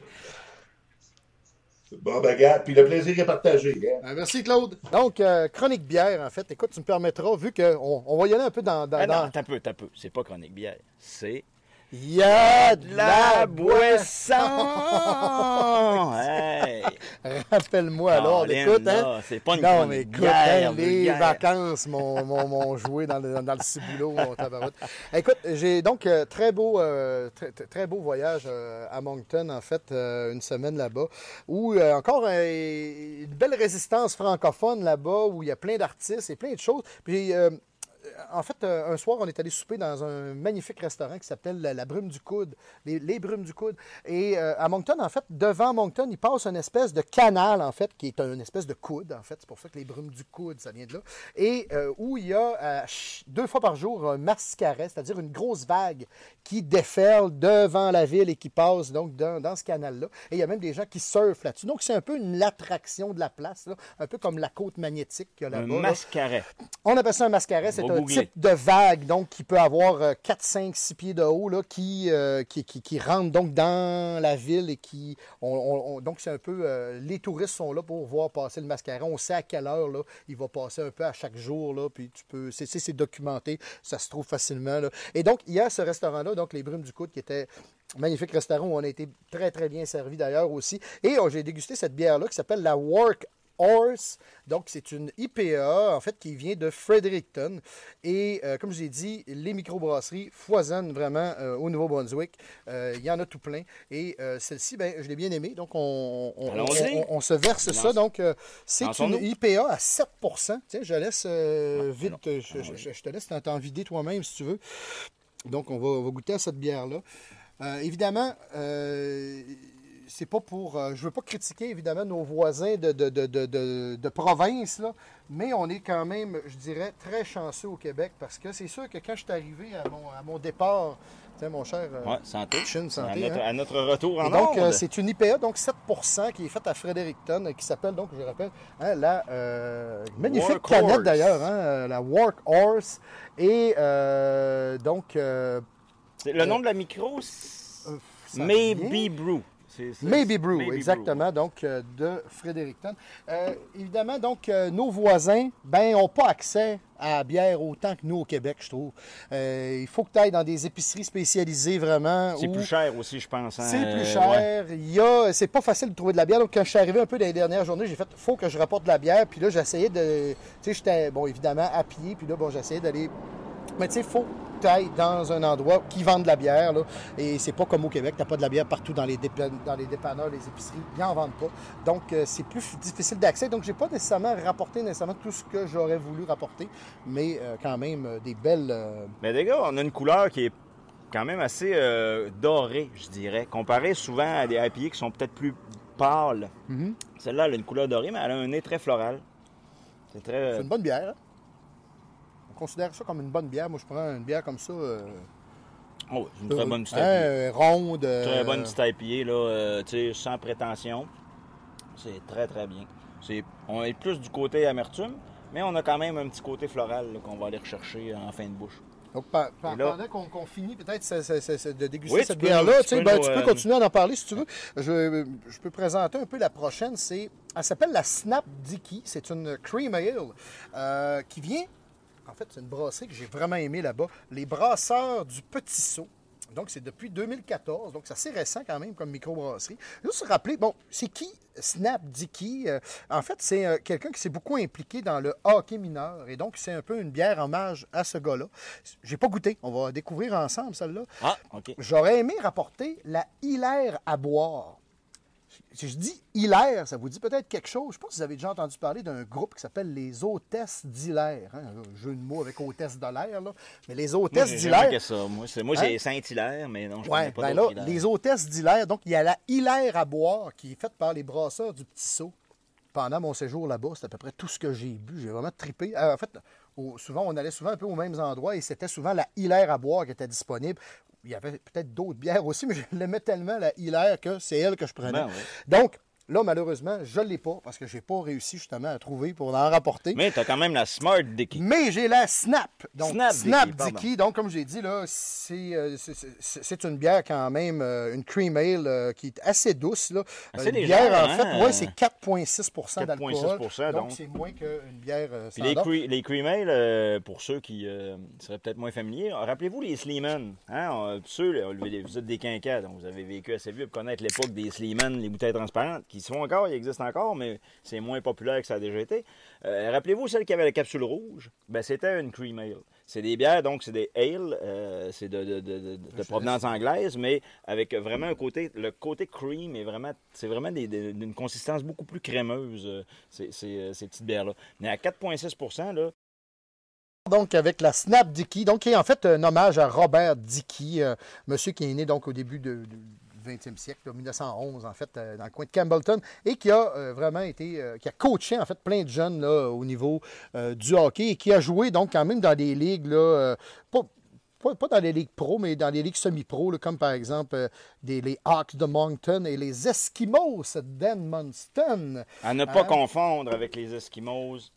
S3: Bon, ben, regarde, puis le plaisir est partagé. Hein.
S1: Ben, merci, Claude. Donc, euh, chronique bière, en fait. Écoute, tu me permettras, vu qu'on on va y aller un peu dans. dans,
S5: Ah non,
S1: dans-
S5: t'as peu, t'as peu. C'est pas chronique bière. C'est
S1: Il y a de
S5: la
S1: la
S5: boisson! *laughs* hey!
S1: Rappelle-moi alors,
S5: Colin,
S1: écoute, hein?
S5: C'est pas une
S1: Non, mais écoute, hein, les vacances m'ont joué dans le, dans le ciboulot, mon tabarouette. Écoute, j'ai donc euh, très beau, euh, très, beau voyage euh, à Moncton, en fait, euh, une semaine là-bas, où encore une belle résistance francophone là-bas, où il y a plein d'artistes et plein de choses. Puis, en fait, euh, un soir, on est allé souper dans un magnifique restaurant qui s'appelle la, la Brume du Coude, les, les Brumes du Coude. Et euh, à Moncton, en fait, devant Moncton, il passe une espèce de canal, en fait, qui est une espèce de coude, en fait. C'est pour ça que les Brumes du Coude, ça vient de là. Et euh, où il y a deux fois par jour un mascaret, c'est-à-dire une grosse vague qui déferle devant la ville et qui passe donc dans, dans ce canal-là. Et il y a même des gens qui surfent là-dessus. Donc, c'est un peu une l'attraction de la place, là, un peu comme la côte magnétique qu'il y a
S5: Un
S1: là-bas. là.
S5: mascaret.
S1: On appelle ça un mascaret. C'est un. Type de vague, donc, qui peut avoir euh, 4, 5, 6 pieds de haut, là, qui, euh, qui, qui, qui rentre donc dans la ville et qui. on- on- on- donc, c'est un peu. euh, les touristes sont là pour voir passer le mascaron. On sait à quelle heure là, il va passer un peu à chaque jour. Là, puis tu peux. C'est documenté. Ça se trouve facilement. Là. Et donc, il y a ce restaurant-là, donc les Brumes du Coude, qui était. Magnifique restaurant où on a été très, très bien servi d'ailleurs aussi. Et oh, j'ai dégusté cette bière-là qui s'appelle la Work Horse. Donc, c'est une IPA, en fait, qui vient de Fredericton. Et euh, comme je vous ai dit, les microbrasseries foisonnent vraiment euh, au Nouveau-Brunswick. Euh, Il y en a tout plein. Et celle-ci, ben, je l'ai bien aimée. Donc, on, on-
S2: Allons-y.
S1: on- on se verse ça. Donc, c'est une. IPA à 7 Tiens, je laisse
S2: Ah,
S1: vite. euh, Je, je- je- je te laisse t'en- vider toi-même si tu veux. Donc, on va, va goûter à cette bière-là. Évidemment, euh, c'est pas pour. euh, je veux pas critiquer évidemment nos voisins de, de, de, de, province, là, mais on est quand même, je dirais, très chanceux au Québec parce que c'est sûr que quand je suis arrivé à mon, à mon départ, tu sais, mon cher. euh,
S2: Ouais, santé.
S1: Chin,
S2: à,
S1: santé,
S2: notre,
S1: hein.
S2: à notre retour en
S1: et donc, euh, c'est une IPA, donc 7% qui est faite à Fredericton, qui s'appelle, donc, je rappelle, hein, la euh, magnifique canette d'ailleurs, hein, la Work Horse. Et euh, donc,
S2: le nom de la micro, Maybe Brew.
S1: Maybe Brew,
S2: Maybe
S1: exactement, donc euh, de Fredericton. Euh, évidemment, donc, euh, nos voisins, ben, n'ont pas accès à la bière autant que nous au Québec, je trouve. Il faut que tu ailles dans des épiceries spécialisées vraiment.
S2: C'est
S1: où-
S2: plus cher aussi, je pense. hein.
S1: C'est plus
S2: ouais.
S1: cher. Il y a, c'est pas facile de trouver de la bière. Donc, quand je suis arrivé un peu dans les dernières journées, j'ai fait, faut que je rapporte de la bière. Puis là, j'essayais de, tu sais, j'étais, bon, évidemment, à pied. Puis là, bon, j'essayais d'aller. Mais tu sais, faut que tu ailles dans un endroit qui vend de la bière. Là. Et c'est pas comme au Québec, t'as pas de la bière partout dans les, dans les dépanneurs, les épiceries. Ils en vendent pas. Donc, euh, c'est plus difficile d'accès. Donc, j'ai pas nécessairement rapporté nécessairement tout ce que j'aurais voulu rapporter. Mais euh, quand même, euh, des belles. euh,
S2: Mais les gars, on a une couleur qui est quand même assez dorée, je dirais. Comparé souvent à des IPA qui sont peut-être plus pâles.
S1: Mhm.
S2: Celle-là, elle a une couleur dorée, mais elle a un nez très floral. C'est très.
S1: C'est une bonne bière. hein. On considère ça comme une bonne bière. Moi, je prends une bière comme ça. euh,
S2: Oh, une très bonne petite
S1: hein, euh, ronde. euh,
S2: Très bonne petite IPA, là, euh, tu sais, sans prétention. C'est très, très bien. On est plus du côté amertume, mais on a quand même un petit côté floral qu'on va aller rechercher en fin de bouche.
S1: Donc,
S2: là-
S1: pendant qu'on finit peut-être de déguster
S2: Oui,
S1: cette bière-là, tu,
S2: peux
S1: ben,
S2: nous,
S1: tu peux
S2: euh,
S1: continuer à en parler si tu veux. Je, je peux présenter un peu la prochaine. C'est, elle s'appelle la Snap Dicky. C'est une cream ale euh, qui vient. En fait, c'est une brasserie que j'ai vraiment aimée là-bas. Les brasseurs du Petit Saut. Donc, c'est depuis 2014. Donc, c'est assez récent quand même comme microbrasserie. Juste se rappeler, bon, c'est qui? Snap Dicky? Euh, en fait, c'est euh, quelqu'un qui s'est beaucoup impliqué dans le hockey mineur. Et donc, c'est un peu une bière hommage à ce gars-là. J'ai pas goûté. On va découvrir ensemble celle-là.
S2: Ah, OK.
S1: J'aurais aimé rapporter la Hilaire à boire. Si je dis Hilaire, ça vous dit peut-être quelque chose? Je ne sais pas si vous avez déjà entendu parler d'un groupe qui s'appelle les Hôtesses d'Hilaire. Hein? Un jeu de mots avec Hôtesse de l'air, là. Mais les Hôtesses
S2: j'ai
S1: d'Hilaire.
S2: que ça. Moi, moi,
S1: Hein?
S2: j'ai Saint-Hilaire, mais non, je
S1: Ouais,
S2: connais pas
S1: ben
S2: d'autres
S1: là,
S2: Hilaire.
S1: les hôtesses d'Hilaire, donc il y a la Hilaire à boire qui est faite par les brasseurs du Petit Saut. Pendant mon séjour là-bas, c'est à peu près tout ce que j'ai bu. J'ai vraiment trippé. Euh, en fait, au- souvent, on allait souvent un peu aux mêmes endroits et c'était souvent la Hilaire à boire qui était disponible. Il y avait peut-être d'autres bières aussi, *laughs* mais je l'aimais tellement, la Hilaire, que c'est elle que je prenais.
S2: Ben ouais.
S1: Donc, là, malheureusement, je ne l'ai pas parce que je n'ai pas réussi justement à trouver pour en rapporter.
S2: Mais t'as quand même la Smart Dicky.
S1: Mais j'ai la Snap. Donc,
S2: Snap
S1: Snap,
S2: Dicky.
S1: Donc, comme j'ai dit, là, c'est, euh, c'est- une bière quand même, euh, une cream ale euh, qui est assez douce. Là.
S2: Assez
S1: une
S2: légère,
S1: bière, en
S2: hein?
S1: fait, ouais, c'est 4,6 d'alcool.
S2: 4,6
S1: Donc,
S2: donc.
S1: c'est moins qu'une bière
S2: Puis les, cre- les cream ale, pour ceux qui seraient peut-être moins familiers, rappelez-vous les Sleeman. Hein? Ceux, là, vous êtes des quinquats, donc vous avez vécu assez vieux pour connaître l'époque des Sleeman, les bouteilles transparentes, qui se font encore, ils existent encore, mais c'est moins populaire que ça a déjà été. Euh, rappelez-vous celle qui avait la capsule rouge? Ben, c'était une cream ale. C'est des bières, donc c'est des ale, euh, c'est de, de, de- de- de provenance anglaise, mais avec vraiment un côté, le côté cream est vraiment, c'est vraiment des- des- d'une consistance beaucoup plus crémeuse, euh, ces, ces, ces petites bières-là. Mais à 4,6 là,
S1: Donc, avec la Snap Dicky, donc qui est en fait un hommage à Robert Dicky, euh, monsieur qui est né donc au début de- 20e siècle, là, 1911 en fait, euh, dans le coin de Campbellton, et qui a euh, vraiment été, euh, qui a coaché en fait plein de jeunes là, au niveau du hockey et qui a joué donc quand même dans des ligues là, pas, pas, pas dans les ligues pro, mais dans les ligues semi-pro, là, comme par exemple euh, des, les Hawks de Moncton et les Eskimos d'Edmundston.
S2: À ne pas
S1: Hein?
S2: confondre avec les Eskimos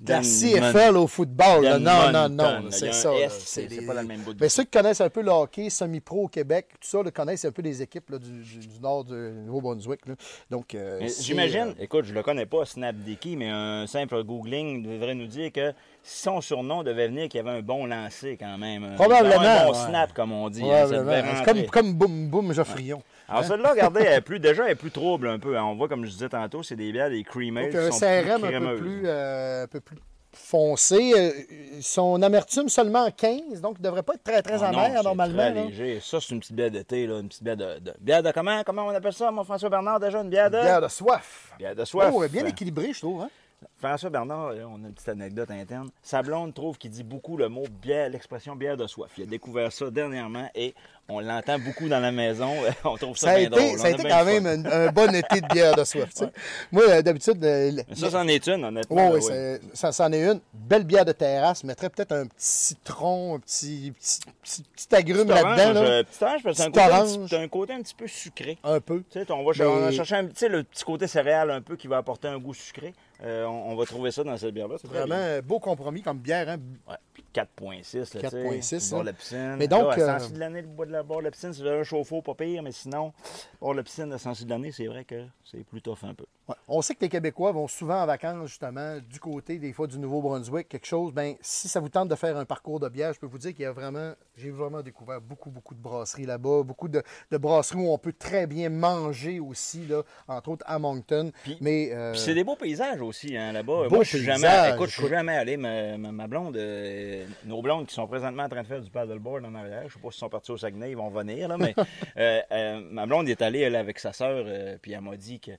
S1: de la CFL au football. là. Non, non, non, c'est ça.
S2: c'est pas le même bout de
S1: Mais ceux qui connaissent un peu le hockey semi-pro au Québec, tout ça, là, connaissent un peu les équipes là, du, nord du Nouveau-Brunswick. Donc, euh,
S2: J'imagine,
S1: euh,
S2: écoute, je le connais pas, Snapdicky, mais un simple googling devrait nous dire que si son surnom devait venir, qu'il y avait un bon lancer quand même.
S1: Probablement,
S2: Un bon
S1: ouais.
S2: snap, comme on dit. hein,
S1: probablement. comme Boum Boum Geoffrion.
S2: Alors celle-là, regardez, elle est plus, *laughs* déjà, elle est plus trouble un peu. hein. On voit, comme je disais tantôt, c'est des bières, des cream ale
S1: Donc, un
S2: sont
S1: CRM un peu
S2: crémeuses.
S1: plus, euh, un peu plus foncé. Euh, son amertume seulement 15, donc il ne devrait pas être très, très
S2: Ah
S1: amer normalement.
S2: très léger. Ça, c'est une petite bière d'été, là. Une petite bière de, de- Bière de comment? Comment on appelle ça, mon François Bernard, déjà? Une bière de...
S1: Bière de soif.
S2: Bière de soif.
S1: Oh, bien équilibré, je trouve. Hein?
S2: François Bernard, on a une petite anecdote interne. Sa blonde trouve qu'il dit beaucoup le mot bière, l'expression bière de soif. Il a découvert ça dernièrement et on l'entend beaucoup dans la maison. *laughs* on trouve ça,
S1: Ça a
S2: bien
S1: été,
S2: drôle.
S1: ça a
S2: a
S1: été quand même un, un bon été de bière de soif. Moi, euh, d'habitude, le-
S2: ça, c'en est une, honnêtement.
S1: Ouais,
S2: oui.
S1: c'est- ça, c'en est une. Belle bière de terrasse. Mettrais peut-être un petit citron, un petit, petit, petit, petit agrume là-dedans. là.
S2: euh, petit orange, parce que c'est un, côté un petit- t'as un côté un petit peu sucré.
S1: Un peu.
S2: Tu sais, on va, on chercher un, le petit côté céréal un peu qui va apporter un goût sucré. Euh, on, on va trouver ça dans cette bière-là.
S1: C'est vraiment un beau compromis comme bière. Hein?
S2: Ouais, 4.6, là,
S1: 4.6,
S2: tu sais, bord
S1: hein.
S2: piscine.
S1: Mais donc,
S2: Là, à
S1: euh,
S2: de l'année, le bois de la bord de la piscine, c'est un chauffe-eau, pas pire, mais sinon, bord de la piscine Sensi de l'année, c'est vrai que c'est plus tough un peu.
S1: Ouais. On sait que les Québécois vont souvent en vacances, justement, du côté, des fois, du Nouveau-Brunswick, quelque chose. Ben, si ça vous tente de faire un parcours de bière, je peux vous dire qu'il y a vraiment, j'ai vraiment découvert beaucoup, beaucoup de brasseries là-bas, beaucoup de, de brasseries où on peut très bien manger aussi, là, entre autres à Moncton.
S2: Puis-
S1: Mais, euh,
S2: Puis c'est des beaux paysages aussi, hein, là-bas. Moi, je suis jamais, écoute, je suis jamais allé. Ma, ma- ma blonde, euh, nos blondes qui sont présentement en train de faire du paddleboard en arrière, je sais pas s'ils sont partis au Saguenay, ils vont venir, là, mais *laughs* euh, euh, ma blonde est allée, elle, avec sa sœur, euh, puis elle m'a dit que.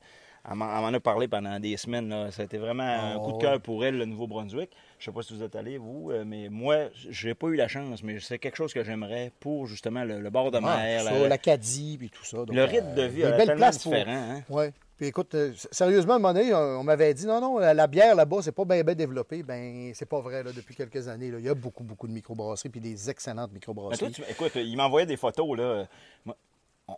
S2: Elle m'en a parlé pendant des semaines. Là. Ça a été vraiment un
S1: Oh,
S2: coup de cœur pour elle, le Nouveau-Brunswick. Je sais pas si vous êtes allés, vous, euh, mais moi, j'ai pas eu la chance, mais c'est quelque chose que j'aimerais pour justement le, le bord de
S1: ah,
S2: mer. la-
S1: l'Acadie, puis tout ça. Donc,
S2: le
S1: euh,
S2: rythme de vie
S1: des
S2: elle,
S1: belles
S2: tellement
S1: places pour-
S2: différent. hein.
S1: Oui. Puis écoute, euh, sérieusement, à un moment donné, on, m'avait dit non, non, la, la bière là-bas, c'est pas bien bien développé. Ben, c'est pas vrai, là, depuis quelques années. là. Il y a beaucoup, beaucoup de microbrasseries, puis des excellentes
S2: toi,
S1: microbrasseries.
S2: tu- écoute, il m'envoyait des photos, là.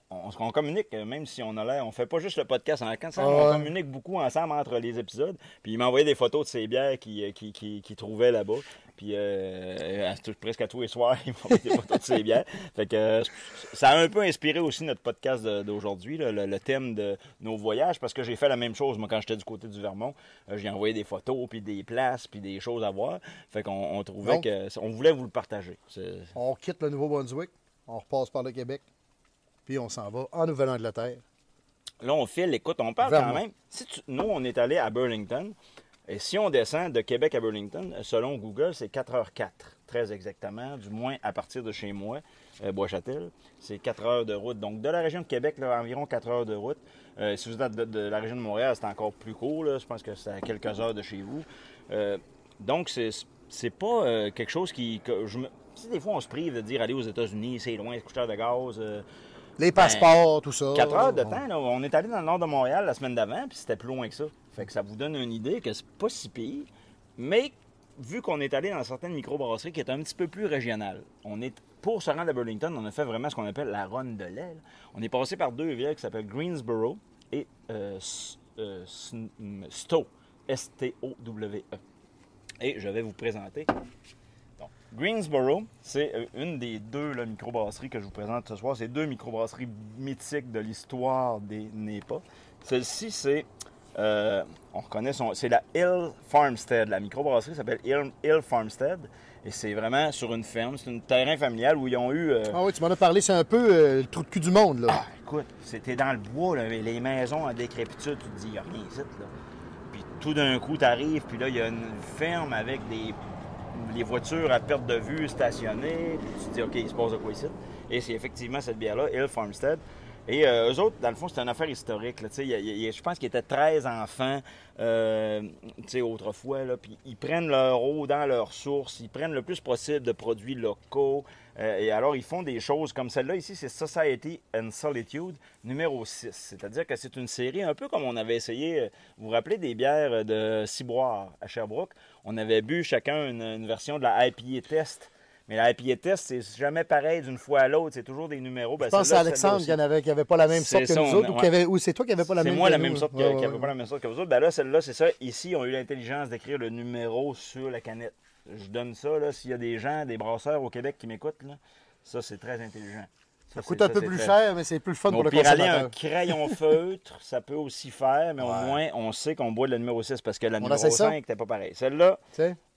S2: On, communique, euh, même si on a l'air, on fait pas juste le podcast en vacances, on communique beaucoup ensemble entre les épisodes. Puis il m'envoyait des photos de ses bières qu'il qui, qui, qu'il trouvait là-bas. Puis euh, à presque à tous les soirs, *laughs* il m'envoyait des photos de ses bières. Fait que euh, ça a un peu inspiré aussi notre podcast d'aujourd'hui, le, le thème de nos voyages, parce que j'ai fait la même chose, moi, quand j'étais du côté du Vermont. Euh, j'ai envoyé des photos, puis des places, puis des choses à voir. Fait qu'on on trouvait
S1: Donc-
S2: que. On voulait vous le partager.
S1: On quitte le Nouveau-Brunswick, on repasse par le Québec, puis on s'en va en Nouvelle-Angleterre.
S2: Là, on file, écoute, on parle
S1: Vermont.
S2: quand même. Si tu- nous, on est allé à Burlington. Et si on descend de Québec à Burlington, selon Google, c'est 4h04, très exactement, du moins à partir de chez moi, euh, Bois-Châtel. C'est 4 heures de route. Donc, de la région de Québec, là, environ 4 heures de route. Euh, si vous êtes de, de la région de Montréal, c'est encore plus court. là. Je pense que c'est à quelques heures de chez vous. Euh, donc, c'est pas euh, quelque chose qui. que je me... Tu sais, des fois, on se prive de dire aller aux États-Unis, c'est loin, c'est coûte cher de gaz.
S1: Les passeports, tout ça.
S2: 4 heures de temps, là, on est allé dans le nord de Montréal la semaine d'avant, puis c'était plus loin que ça. Fait que ça vous donne une idée que c'est pas si pire. Mais vu qu'on est allé dans certaines microbrasseries qui est un petit peu plus régionales, on est pour se rendre à Burlington, on a fait vraiment ce qu'on appelle la run de lait. là. On est passé par deux villes qui s'appellent Greensboro et euh, euh, Stowe. S-T-O-W-E. Et je vais vous présenter Greensboro, c'est euh, une des deux là, microbrasseries que je vous présente ce soir. C'est deux microbrasseries mythiques de l'histoire des NEPA. Celle-ci, c'est. euh, on reconnaît son. C'est la Hill Farmstead. La microbrasserie s'appelle Hill, Hill Farmstead. Et c'est vraiment sur une ferme. C'est un terrain familial où ils ont eu. euh,
S1: Ah oui, tu m'en as parlé, c'est un peu euh, le trou de cul du monde, là.
S2: ah, écoute, c'était dans le bois, là, les maisons en décrépitude, tu te dis, il n'y a rien ici, là. Puis tout d'un coup, tu arrives, puis là, il y a une ferme avec des les voitures à perte de vue stationnées, tu te dis, OK, il se passe de quoi ici? Et c'est effectivement cette bière-là, Hill Farmstead. Et euh, eux autres, dans le fond, c'est une affaire historique. Je pense qu'il y était 13 enfants euh, autrefois. Ils prennent leur eau dans leurs sources, ils prennent le plus possible de produits locaux. euh, et alors, ils font des choses comme celle-là ici, c'est Society and Solitude numéro 6. C'est-à-dire que c'est une série un peu comme on avait essayé, vous vous rappelez des bières de Ciboire à Sherbrooke? On avait bu chacun une, une version de la IPA Test Mais la test, c'est jamais pareil d'une fois à l'autre. C'est toujours des numéros. Ben,
S1: Je pense que c'est
S2: celle-là,
S1: Alexandre qui n'avait avait pas la même
S2: C'est
S1: sorte que
S2: ça,
S1: nous autres, ou, avait- c'est toi qui n'avais pas la
S2: C'est
S1: même
S2: moi
S1: que
S2: la
S1: nous,
S2: même sorte qui
S1: ouais,
S2: avait pas la même sorte que vous autres. Ben là, celle-là, c'est ça. Ici, on a eu l'intelligence d'écrire le numéro sur la canette. Je donne ça, là, s'il y a des gens, des brasseurs au Québec qui m'écoutent, là, ça, c'est très intelligent.
S1: Ça coûte un peu plus cher, mais c'est plus le fun
S2: Mais
S1: pour le
S2: pire, aller
S1: consommateur.
S2: un crayon *laughs* feutre, ça peut aussi faire, mais au moins, on sait qu'on boit le numéro 6 parce que la numéro
S1: essaie ça?
S2: 5 n'était pas pareil. Celle-là,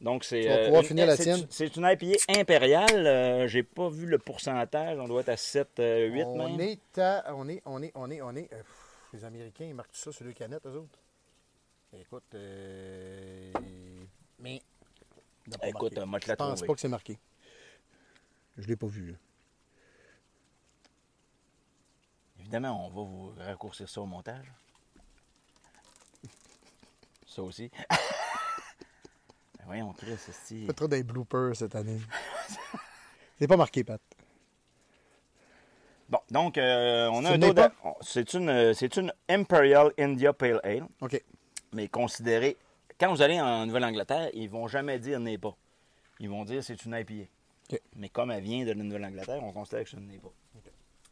S2: donc c'est.
S1: Finir la
S2: c'est-
S1: tienne.
S2: C'est une IPA impériale. euh, J'ai pas vu le pourcentage. On doit être à 7, 8
S1: on
S2: même.
S1: est à. On est, on est, on est, on est. euh, pff, les Américains, ils marquent tout ça sur les canettes, eux autres. Écoute. euh, mais.
S2: Écoute, euh, moi, je
S1: Je
S2: la
S1: pense
S2: trouvé.
S1: pas que c'est marqué. Je l'ai pas vu, là.
S2: Évidemment, on va vous raccourcir ça au montage. Ça aussi. *laughs* Ben voyons, Chris, c'est
S1: Pas trop des bloopers cette année. *laughs* c'est pas marqué, Pat.
S2: Bon, donc, euh, on a un on- C'est une, euh, c'est une Imperial India Pale Ale,
S1: OK.
S2: mais considérée. Quand vous allez en Nouvelle-Angleterre, ils vont jamais dire n'est pas. Ils vont dire c'est une IPA.
S1: OK.
S2: Mais comme elle vient de la Nouvelle-Angleterre, on considère que c'est une n'est pas.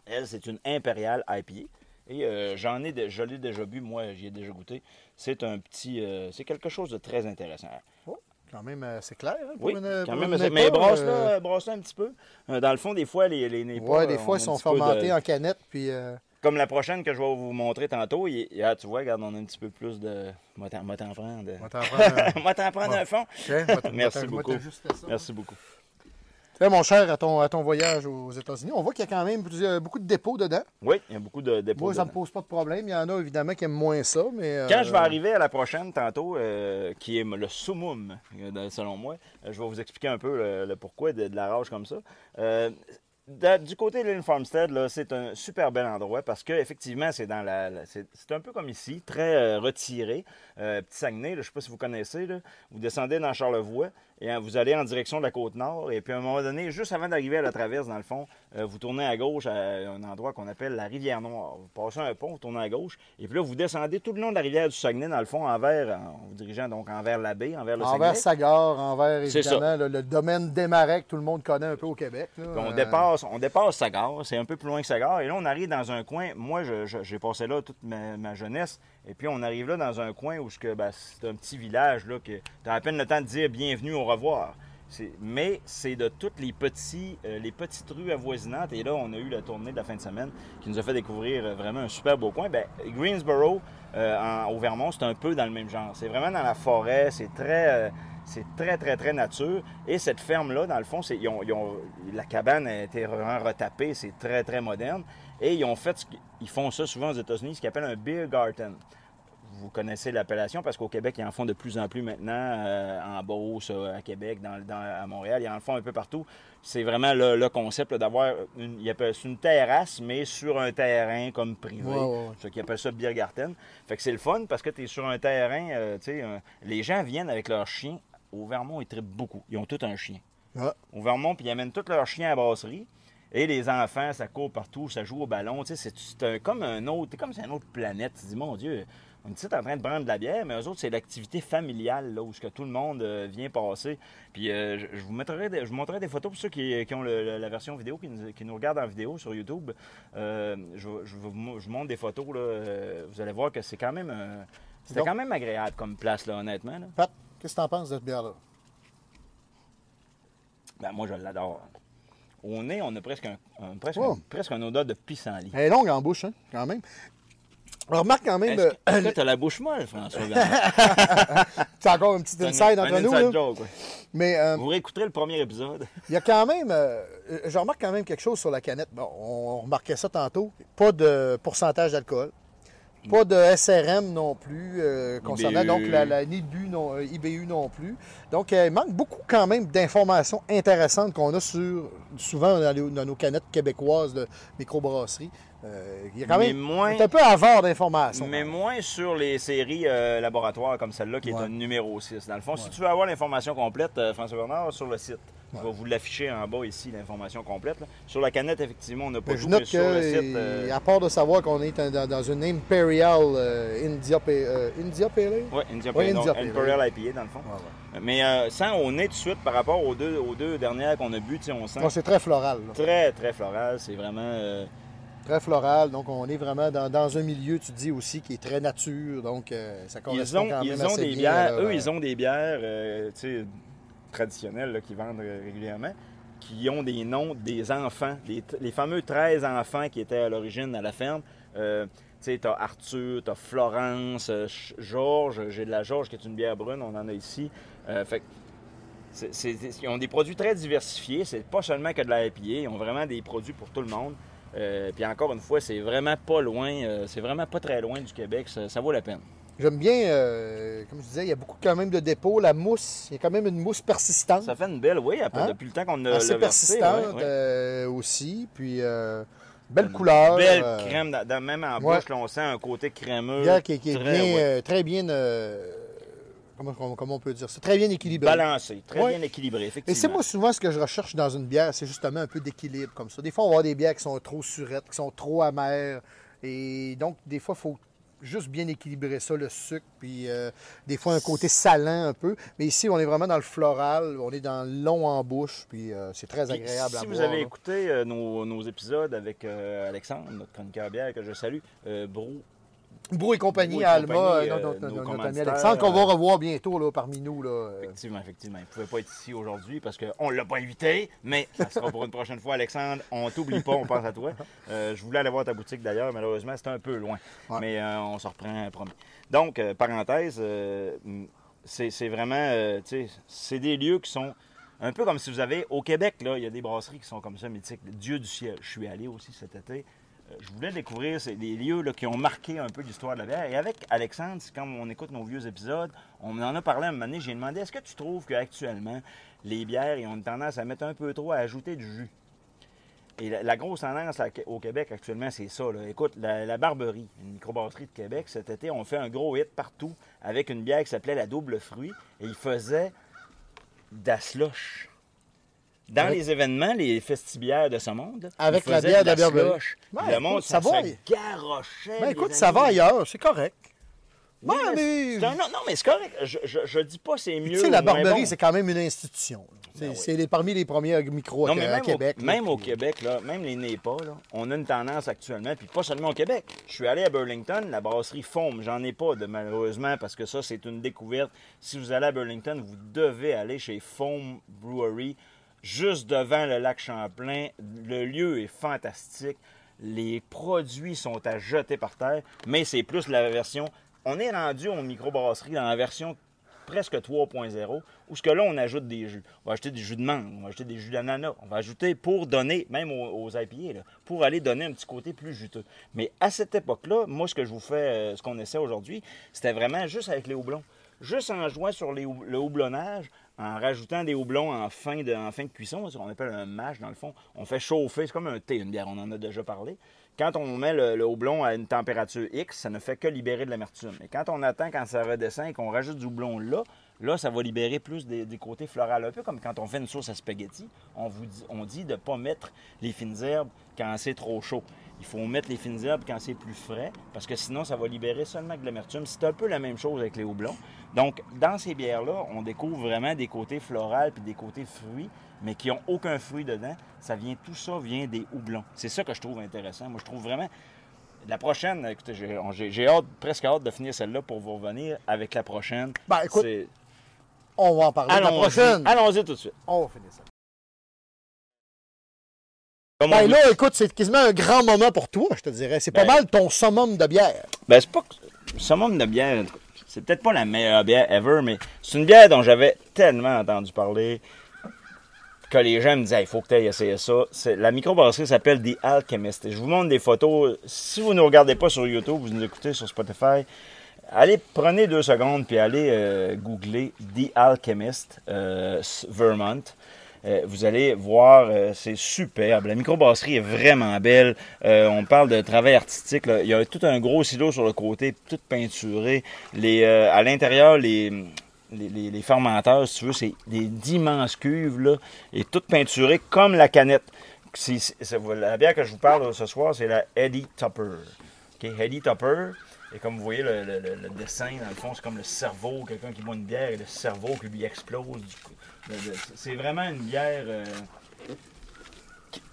S2: Elle, c'est une Imperial IPA. Et euh, j'en ai, de- je l'ai déjà bu, moi, j'y ai déjà goûté. C'est un petit, euh, c'est quelque chose de très intéressant.
S1: Quand même, c'est clair. Hein, pour
S2: Oui,
S1: une-
S2: quand
S1: pour
S2: même.
S1: une
S2: assez- Mais
S1: IPA,
S2: brasse-le
S1: euh,
S2: brasse-le un petit peu. Dans le fond, des fois, les, les Népas,
S1: Ouais, des fois, ils sont
S2: de-
S1: fermentés en canette, puis.
S2: Comme la prochaine que je vais vous montrer tantôt, il- il- ah, tu vois, regarde, on a un petit peu plus de. Moi, t'en prendre. Moi, t'en prendre *laughs* un fond. *laughs* Merci beaucoup.
S1: ça.
S2: Merci beaucoup.
S1: Mon cher, à ton, à ton voyage aux États-Unis, on voit qu'il y a quand même plusieurs- beaucoup de dépôts dedans.
S2: Oui, il y a beaucoup de dépôts.
S1: Moi, ça me
S2: dedans.
S1: pose pas de problème. Il y en a évidemment qui aiment moins ça, mais. euh,
S2: Quand je vais arriver à la prochaine tantôt, euh, qui est le summum, euh, selon moi, euh, je vais vous expliquer un peu le, le pourquoi de, de la rage comme ça. Euh, du côté de l'île Farmstead, là, c'est un super bel endroit parce que effectivement, c'est dans la, la- c'est, c'est un peu comme ici, très euh, retiré, Euh, petit Saguenay. là, je ne sais pas si vous connaissez. là. vous descendez dans Charlevoix et euh, vous allez en direction de la côte nord. Et puis à un moment donné, juste avant d'arriver à la traverse, dans le fond, euh, vous tournez à gauche à un endroit qu'on appelle la rivière Noire. Vous passez un pont, vous tournez à gauche, et puis là, vous descendez tout le long de la rivière du Saguenay, dans le fond, envers, en vous dirigeant donc envers la baie, envers le
S1: Envers
S2: Saguenay.
S1: Envers
S2: C'est ça.
S1: évidemment le, le domaine Desmarais que tout le monde connaît un peu au Québec. là.
S2: On
S1: Euh,
S2: dépasse, on dépasse Sagard, c'est un peu plus loin que Sagard. Et là, on arrive dans un coin. Moi, j'ai passé là toute ma, ma jeunesse. Et puis, on arrive là dans un coin où ben, c'est un petit village là, que tu as à peine le temps de dire bienvenue, au revoir. Mais c'est de toutes les, euh, les petites rues avoisinantes. Et là, on a eu la tournée de la fin de semaine qui nous a fait découvrir euh, vraiment un super beau coin. Ben, Greensboro, euh, en- au Vermont, c'est un peu dans le même genre. C'est vraiment dans la forêt. C'est très. c'est très, très, très nature. Et cette ferme-là, dans le fond, la cabane a été vraiment retapée. C'est très, très moderne. Et ils ont fait, ils font ça souvent aux États-Unis, ce qu'ils appellent un beer garden. Vous connaissez l'appellation parce qu'au Québec, ils en font de plus en plus maintenant, euh, en Beauce, euh, à Québec, dans, dans- à Montréal, ils en font un peu partout. C'est vraiment le, le concept d'avoir une, ils appellent ça une terrasse, mais sur un terrain comme privé.
S1: Ouais, ouais, ouais.
S2: Ce qu'ils appellent ça beer garden. Fait que c'est le fun parce que tu es sur un terrain, euh, tu sais, euh, les gens viennent avec leurs chiens. Au Vermont, ils trippent beaucoup. Ils ont tout un chien
S1: ah,
S2: au Vermont, puis ils amènent tous leurs chiens à la brasserie. Et les enfants, ça court partout, ça joue au ballon. Tu sais, c'est- comme un autre, c'est comme c'est une autre planète. Tu dis, mon Dieu, on est en train de prendre de la bière, mais eux autres, c'est l'activité familiale, là, où que tout le monde euh, vient passer. Puis euh, je, je vous mettrai des, je vous montrerai des photos pour ceux qui, qui ont le- la version vidéo, qui nous, qui nous regardent en vidéo sur YouTube. Euh, je, je vous, mo- je vous montre des photos, là, vous allez voir que c'est quand même... C'était quand même agréable comme place, là, honnêtement. là.
S1: Pat, qu'est-ce que t'en penses de cette bière-là?
S2: Ben, moi, je l'adore. Au nez, on a presque un, un- presque,
S1: Oh.
S2: un, presque un odeur de pissenlit.
S1: Elle est longue en bouche, hein, quand même. Alors, remarque quand même,
S2: Est-ce
S1: euh,
S2: que que t'as la bouche molle, François *laughs*
S1: c'est encore un petit
S2: C'est un-
S1: inside
S2: un
S1: entre nous.
S2: inside
S1: là.
S2: joke, ouais.
S1: Mais euh,
S2: Vous réécouterez le premier épisode. *laughs*
S1: il y a quand même, euh, euh, je remarque quand même quelque chose sur la canette. Bon, on remarquait ça tantôt. Pas de pourcentage d'alcool. Pas de SRM non plus, euh, concernant
S2: IBU.
S1: donc la, la non, euh, IBU non plus. Donc, euh, il manque beaucoup quand même d'informations intéressantes qu'on a sur souvent dans, les- dans nos canettes québécoises de microbrasserie. Euh, il y a quand
S2: Mais
S1: même
S2: moins-
S1: un peu avare d'informations.
S2: Mais moins sur les séries laboratoires comme celle-là, qui est
S1: Ouais.
S2: un numéro 6. Dans le fond, si tu veux avoir l'information complète, François Bernard, sur le site. Je
S1: Ouais.
S2: vais vous l'afficher en bas ici, l'information complète. là. Sur la canette, effectivement, on n'a pas
S1: Mais je
S2: tout,
S1: note
S2: mais
S1: que,
S2: sur le site. euh,
S1: à part de savoir qu'on est dans, dans une Imperial euh, India, euh, India Pale Ale?
S2: Ouais, India
S1: Ouais,
S2: Pale, donc Imperial IPA, dans le fond.
S1: Ouais.
S2: Mais euh, sans au nez tout de suite, par rapport aux deux, aux deux dernières qu'on a bu, on sent
S1: c'est très floral. là.
S2: très, très floral. C'est vraiment...
S1: Très floral. Donc, on est vraiment dans, dans un milieu, tu dis aussi, qui est très nature. Donc, ça
S2: Ils
S1: correspond
S2: ont,
S1: quand même
S2: ils ont des
S1: bien
S2: bières,
S1: leur,
S2: eux, ils ont des bières tu sais, traditionnelles là, qu'ils vendent euh, régulièrement, qui ont des noms des enfants, les, fameux 13 enfants qui étaient à l'origine à la ferme. Euh, tu sais, t'as Arthur, t'as Florence, euh, Georges, j'ai de la Georges qui est une bière brune, on en a ici. Ils ont des produits très diversifiés, c'est pas seulement que de la IPA, ils ont vraiment des produits pour tout le monde. Puis encore une fois, c'est vraiment pas loin, c'est vraiment pas très loin du Québec, ça vaut la peine.
S1: J'aime bien, euh, comme je disais, il y a beaucoup quand même de dépôts. La mousse, il y a quand même une mousse persistante.
S2: Ça fait une belle, oui, après,
S1: Hein?
S2: depuis le temps qu'on a
S1: assez persistante euh, aussi. Puis, euh, belle
S2: Une
S1: couleur.
S2: Belle
S1: euh,
S2: crème, dans- dans- même en
S1: ouais.
S2: bouche, là, on sent un côté crémeux.
S1: bière qui, qui est
S2: très,
S1: bien,
S2: ouais,
S1: euh, très bien. comment, on peut dire ça? Très bien équilibré.
S2: balancé, très
S1: Ouais.
S2: bien équilibré,
S1: Et
S2: effectivement.
S1: c'est moi souvent ce que je recherche dans une bière, c'est justement un peu d'équilibre comme ça. Des fois, on va avoir des bières qui sont trop surettes, qui sont trop amères. Et donc, des fois, il faut juste bien équilibrer ça, le sucre, puis euh, des fois un côté salant un peu. Mais ici, on est vraiment dans le floral, on est dans le long en bouche, puis euh, c'est très agréable à
S2: Si vous
S1: boire.
S2: avez
S1: là.
S2: écouté euh, nos, nos épisodes avec Alexandre, notre chroniqueur bière que je salue, Brou,
S1: Brou et compagnie
S2: Brou et
S1: à Alma, euh,
S2: euh,
S1: notre, notre-
S2: nos
S1: notre ami Alexandre, qu'on va
S2: euh,
S1: revoir bientôt là, parmi nous. Là. euh.
S2: Effectivement, effectivement. Il ne pouvait pas être ici aujourd'hui parce qu'on ne l'a pas invité, mais ça sera pour une prochaine fois, Alexandre. On t'oublie pas, on pense à toi. Euh, je voulais aller voir ta boutique d'ailleurs, malheureusement, c'était un peu loin.
S1: Ouais.
S2: Mais euh, on se reprend, promis. Donc, parenthèse, c'est vraiment, tu sais, c'est des lieux qui sont un peu comme si vous avez, au Québec, là, il y a des brasseries qui sont comme ça, mythiques. Dieu du ciel. Je suis allé aussi cet été. Je voulais découvrir des lieux qui ont marqué un peu l'histoire de la bière. Et avec Alexandre, quand on écoute nos vieux épisodes, on en a parlé un moment donné, j'ai demandé est-ce que tu trouves qu'actuellement, les bières, ils ont une tendance à mettre un peu trop, à ajouter du jus? Et la, grosse tendance à- au Québec actuellement, c'est ça. Écoute, la, la Barberie, une microbrasserie de Québec, cet été, on fait un gros hit partout avec une bière qui s'appelait la Double Fruit et ils faisaient de la slush. Dans les événements, les festibières de ce monde,
S1: Avec la bière de la Ouais,
S2: le monde,
S1: écoute,
S2: ça,
S1: ça va.
S2: se garochait.
S1: Ben écoute, ça va ailleurs, c'est correct.
S2: Oui,
S1: Ouais, mais-
S2: un- non, mais c'est correct. Je, je, je dis pas c'est mieux.
S1: Tu sais, la Barberie,
S2: bon.
S1: c'est quand même une institution. C'est
S2: Ben oui.
S1: c'est les- parmi les premiers micros
S2: Non,
S1: à,
S2: mais
S1: à
S2: même,
S1: Québec.
S2: au,
S1: là,
S2: même au Québec, là, même les NEPA, là, on a une tendance actuellement, puis pas seulement au Québec. Je suis allé à Burlington, la brasserie Foam, j'en ai pas de malheureusement parce que ça, c'est une découverte. Si vous allez à Burlington, vous devez aller chez Foam Brewery, juste devant le lac Champlain. Le lieu est fantastique. Les produits sont à jeter par terre, mais c'est plus la version. On est rendu aux microbrasseries dans la version presque 3.0, où ce que là, on ajoute des jus. On va ajouter des jus de mangue, on va ajouter des jus d'ananas, on va ajouter pour donner, même aux, aux IPA, pour aller donner un petit côté plus juteux. Mais à cette époque-là, moi, ce que je vous fais, euh, ce qu'on essaie aujourd'hui, c'était vraiment juste avec les houblons. Juste en jouant sur le houblonnage, en rajoutant des houblons en fin de, cuisson, ce appelle un mash dans le fond. On fait chauffer, c'est comme un thé, une bière, on en a déjà parlé. Quand on met le, houblon à une température X, ça ne fait que libérer de l'amertume. Et quand on attend, quand ça redescend et qu'on rajoute du houblon là, là, ça va libérer plus des, des côtés floraux. Un peu comme quand on fait une sauce à spaghetti, on, vous dit, on dit de ne pas mettre les fines herbes quand c'est trop chaud. Il faut mettre les fines herbes quand c'est plus frais, parce que sinon, ça va libérer seulement de l'amertume. C'est un peu la même chose avec les houblons. Donc, dans ces bières-là, on découvre vraiment des côtés floraux puis des côtés fruits, mais qui n'ont aucun fruit dedans. Ça vient, tout ça vient des houblons. C'est ça que je trouve intéressant. Moi, je trouve vraiment. La prochaine, écoutez, j'ai- hâte, presque hâte de finir celle-là pour vous revenir avec la prochaine.
S1: Ben, écoute, on va en parler. La
S2: Allons-y
S1: prochaine,
S2: allons-y tout de suite.
S1: on va finir ça. Ben là, écoute, c'est quasiment un grand moment pour toi, je te dirais. C'est pas
S2: Ben-
S1: mal ton summum de bière.
S2: Ben, c'est pas. que- Summum de bière, c'est peut-être pas la meilleure bière ever, mais c'est une bière dont j'avais tellement entendu parler que les gens me disaient il faut que tu ailles essayer ça. La microbrasserie s'appelle The Alchemist. Je vous montre des photos. Si vous ne nous regardez pas sur YouTube, vous nous écoutez sur Spotify, allez, prenez deux secondes puis allez euh, googler The Alchemist euh, Vermont. Euh, vous allez voir, euh, c'est superbe. La microbrasserie est vraiment belle. Euh, on parle de travail artistique. Il y a tout un gros silo sur le côté, tout peinturé. À l'intérieur, les, les, fermenteurs, si tu veux, c'est des d'immenses cuves, là, et toutes peinturées comme la canette. La bière que je vous parle ce soir, c'est la Eddie Topper. Eddie Topper. Et comme vous voyez, le dessin, dans le fond, c'est comme le cerveau, quelqu'un qui boit une bière et le cerveau qui lui explose. du coup. C'est vraiment une bière. euh,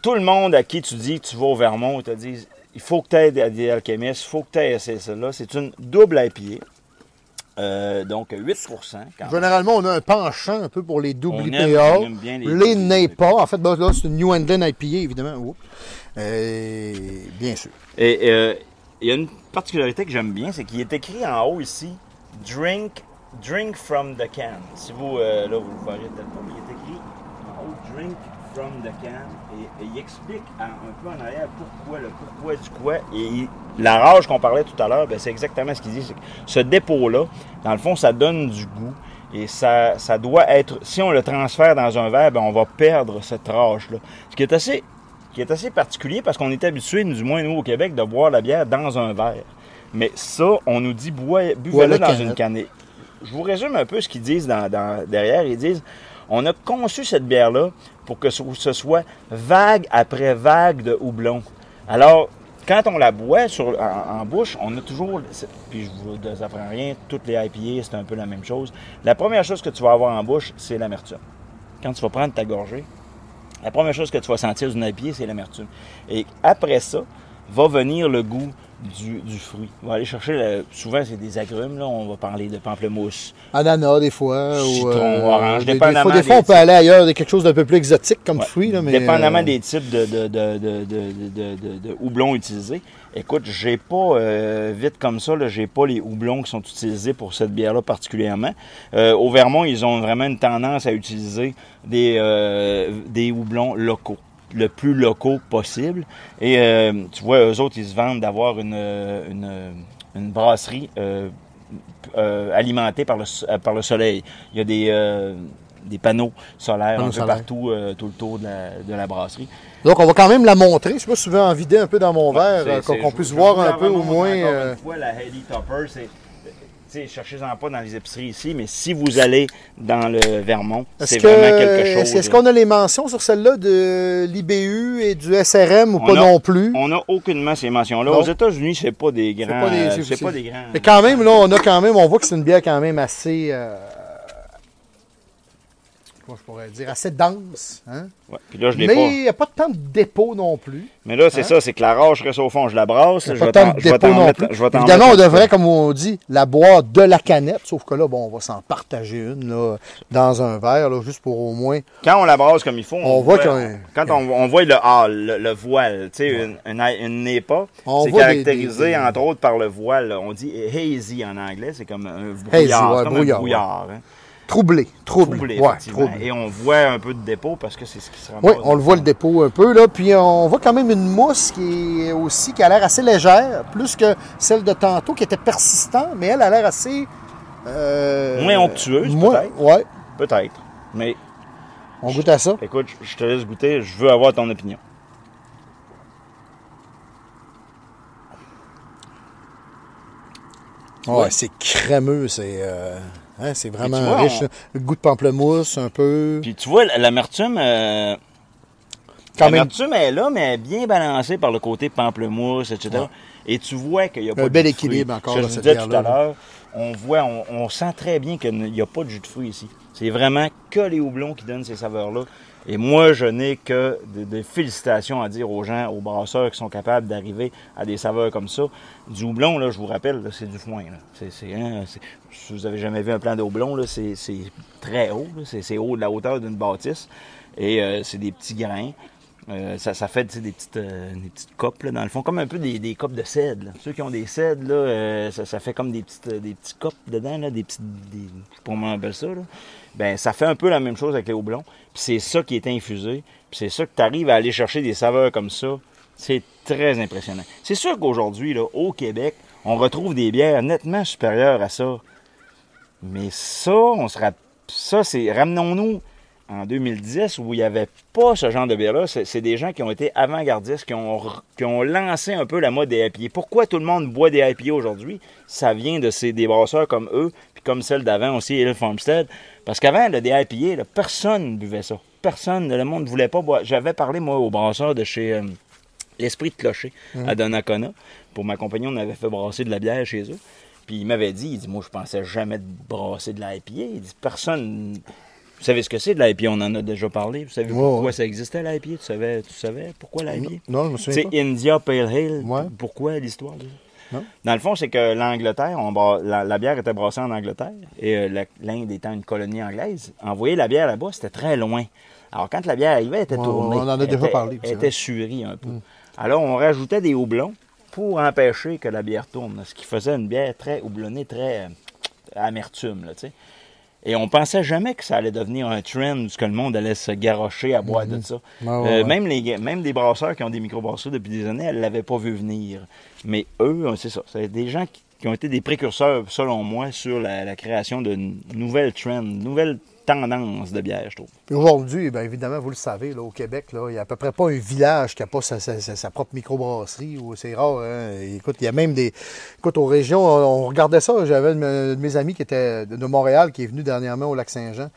S2: tout le monde à qui tu dis que tu vas au Vermont te dit il faut que tu aies des, alchimistes, il faut que tu aies celle-là. C'est une double IPA. Euh, donc 8 quand.
S1: Généralement, on a un penchant un peu pour les double
S2: On
S1: IPA.
S2: les
S1: les NEPA. En fait, ben, là, c'est une New England IPA, évidemment. Euh, bien sûr.
S2: Et euh, il y a une particularité que j'aime bien, c'est qu'il est écrit en haut ici Drink, drink from the can. Si vous, euh, là, vous le verrez peut-être pas, mais il est écrit en haut Drink from the can. Et, et il explique en- un peu en arrière pourquoi, le pourquoi du quoi. Et il- la rage qu'on parlait tout à l'heure, ben, c'est exactement ce qu'il dit. que ce dépôt-là, dans le fond, ça donne du goût. Et ça, ça doit être, si on le transfère dans un verre, ben, on va perdre cette rage-là. Ce qui est assez qui est assez particulier parce qu'on est habitué, du moins nous au Québec, de boire la bière dans un verre. Mais ça, on nous dit bois- buvez-le
S1: la
S2: dans
S1: canette.
S2: une canette. Je vous résume un peu ce qu'ils disent derrière. Ils disent on a conçu cette bière-là pour que ce soit vague après vague de houblon. Alors, quand on la boit en, bouche, on a toujours, puis je vous apprends rien, toutes les IPA, c'est un peu la même chose. La première chose que tu vas avoir en bouche, c'est l'amertume. Quand tu vas prendre ta gorgée, la première chose que tu vas sentir d'une IPA, c'est l'amertume. Et après ça, va venir le goût du, du fruit. On va aller chercher, le- souvent c'est des agrumes, là. on va parler de pamplemousse.
S1: Ananas, des fois.
S2: Citron,
S1: ou, euh,
S2: orange,
S1: des, des
S2: dépendamment
S1: fois, des fois, on peut aller ailleurs, de quelque chose d'un peu plus exotique comme
S2: Ouais.
S1: fruit. Là, mais,
S2: Dépendamment
S1: euh,
S2: des types de, de, de, de, houblons utilisés. Écoute, j'ai pas, euh, vite comme ça, j'ai pas les houblons qui sont utilisés pour cette bière-là particulièrement. Au Vermont, ils ont vraiment une tendance à utiliser des, des houblons locaux le plus locaux possible. Et euh, tu vois, eux autres, ils se vendent d'avoir une, euh, une, une brasserie euh, euh, alimentée par le, s- euh, par le soleil. Il y a des, euh, des panneaux solaires
S1: Panneaux
S2: un peu
S1: solaires.
S2: partout, euh, tout le tour de la, de la brasserie.
S1: Donc, on va quand même la montrer. Je sais pas si tu veux en vider un peu dans mon verre, euh, qu'on puisse voir un peu au moins. euh,
S2: fois, la Heady Topper, c'est. Cherchez-en pas dans les épiceries ici, mais si vous allez dans le Vermont, c'est vraiment quelque chose.
S1: Est-ce qu'on a les mentions sur celle-là de l'IBU et du SRM ou
S2: On
S1: pas
S2: a-
S1: non plus?
S2: On n'a aucunement ces mentions-là. Aux États-Unis, c'est pas des grands.
S1: pas c'est-
S2: pas
S1: c'est-
S2: des grands.
S1: Mais quand même, là, on a quand même, on voit que c'est une bière quand même assez. euh, comment je pourrais dire? Assez dense. Hein?
S2: Ouais, Puis là, je l'ai
S1: Mais il n'y a pas tant de dépôt non plus.
S2: Mais là, c'est
S1: Hein?
S2: ça, c'est que la rage reste au fond, je la brasse. Je vais t'en
S1: de
S2: mettre.
S1: plus.
S2: je vais
S1: Évidemment, on
S2: mettre
S1: devrait, comme on dit, la boire de la canette. Sauf que là, bon, on va s'en partager une là, dans un verre, là, juste pour au moins.
S2: Quand on la brasse comme il faut, on,
S1: On voit
S2: voit,
S1: qu'on-
S2: quand on, on voit le, ah, le, le voile, tu sais, une, une, une
S1: On
S2: c'est caractérisé
S1: des- des-
S2: entre autres par le voile. On dit hazy en anglais, c'est comme un
S1: Hazy,
S2: brouillard,
S1: ouais,
S2: comme
S1: brouillard,
S2: un brouillard. hein.
S1: Troublé. Troublé.
S2: Troublé,
S1: Ouais, troublé.
S2: Et on voit un peu de dépôt parce que c'est ce qui se ramasse.
S1: Oui, on le voit le dépôt un peu là, puis on voit quand même une mousse qui est aussi qui a l'air assez légère, plus que celle de tantôt qui était persistante, mais elle a l'air assez euh,
S2: Moins onctueuse,
S1: moins-
S2: peut-être.
S1: Ouais,
S2: Peut-être. Mais
S1: on goûte à ça.
S2: écoute, je- je te laisse goûter, je veux avoir ton opinion.
S1: Ouais,
S2: Ouais.
S1: c'est crémeux, c'est euh, hein, c'est vraiment
S2: vois,
S1: riche.
S2: on-.
S1: Le goût de pamplemousse un peu.
S2: Puis tu vois, l'amertume, euh,
S1: même
S2: l'amertume est là, mais elle est bien balancée par le côté pamplemousse, etc.
S1: Ouais.
S2: Et tu vois qu'il n'y a pas
S1: Un
S2: de
S1: bel
S2: jus de fruits.
S1: équilibre encore,
S2: Ce que
S1: là,
S2: je
S1: cette
S2: disais tout à l'heure, on voit, on, on sent très bien qu'il n'y a pas de jus de fruits ici. C'est vraiment que les houblons qui donnent ces saveurs-là. Et moi, je n'ai que des, félicitations à dire aux gens, aux brasseurs qui sont capables d'arriver à des saveurs comme ça. Du houblon, là, je vous rappelle, c'est du foin. là. Hein, si vous avez jamais vu un plan de houblon, c'est, très haut. C'est, haut de la hauteur d'une bâtisse. Et euh, c'est des petits grains. Euh, ça, ça fait des petites, euh, des petites copes, là, dans le fond, comme un peu des, copes de cèdre. Ceux qui ont des cèdres, là, ça, fait comme des petites, des petits copes dedans, là, des petites. Sais pas comment on appelle ça. Là. Ben, ça fait un peu la même chose avec les houblons. Puis c'est ça qui est infusé. Puis c'est ça que tu arrives à aller chercher des saveurs comme ça. C'est très impressionnant. C'est sûr qu'aujourd'hui, là, au Québec, on retrouve des bières nettement supérieures à ça. Mais ça, on sera. Ça, c'est. Ramenons-nous en 2010 où il n'y avait pas ce genre de bière-là. C'est des gens qui ont été avant-gardistes, qui ont, qui ont lancé un peu la mode des IPA. Pourquoi tout le monde boit des IPA aujourd'hui? Ça vient de ces des brasseurs comme eux, puis comme celle d'avant aussi, Hill Farmstead. Parce qu'avant, là, des IPA, là, personne ne buvait ça. Personne, le monde ne voulait pas boire. J'avais parlé, moi, au brasseur de chez euh, l'Esprit de Clocher à Donnacona. Pour m'accompagner, on avait fait brasser de la bière chez eux. Puis il m'avait dit, il dit, moi, je pensais jamais de brasser de l'IPA. Il dit, personne. Vous savez ce que c'est de l'IPA? On en a déjà parlé. Vous savez
S1: Ouais,
S2: pourquoi
S1: ouais.
S2: ça existait, l'IPA? Tu savais, tu savais pourquoi l'IPA?
S1: Non, je me souviens
S2: C'est. India Pale Ale.
S1: Ouais.
S2: Pourquoi l'histoire de ça?
S1: Non.
S2: Dans le fond, c'est que l'Angleterre, on la, la bière était brassée en Angleterre et euh, l'Inde étant une colonie anglaise, envoyer la bière là-bas, c'était très loin. Alors, quand la bière arrivait, elle était tournée.
S1: on en a déjà
S2: était-
S1: parlé,
S2: Elle était surie un peu. Alors, on rajoutait des houblons pour empêcher que la bière tourne, ce qui faisait une bière très houblonnée, très euh, amertume, là, tu sais. Et on pensait jamais que ça allait devenir un trend où que le monde allait se garrocher à boire de ça.
S1: Ouais, ouais,
S2: Euh,
S1: ouais.
S2: Même, les, même des brasseurs qui ont des microbrasseries depuis des années, elles ne l'avaient pas vu venir. Mais eux, euh, c'est ça. C'est des gens qui, qui ont été des précurseurs, selon moi, sur la, la création de nouvelles trends, nouvelles tendances de bière, je trouve.
S1: Puis Aujourd'hui, bien évidemment, vous le savez, là, au Québec, là, il n'y a à peu près pas un village qui n'a pas sa, sa- sa- sa propre microbrasserie. ou C'est rare. hein. Écoute, il y a même des. Écoute, aux régions, on, on regardait ça. J'avais une de mes amis qui était de Montréal qui est venu dernièrement au lac Saint-Jean.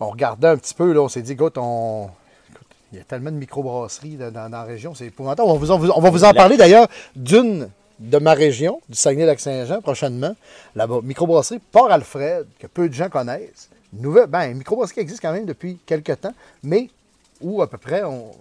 S1: On regardait un petit peu, là, on s'est dit, écoute, on. écoute, il y a tellement de microbrasseries dans, dans la région, c'est épouvantable. On va vous en, on va vous en
S2: La-
S1: parler d'ailleurs d'une de ma région, du Saguenay-Lac-Saint-Jean, prochainement. Là-bas, microbrasserie Port-Alfred, que peu de gens connaissent. Nouvelle, ben, microbrasserie existe quand même depuis quelques temps, mais où à peu près on,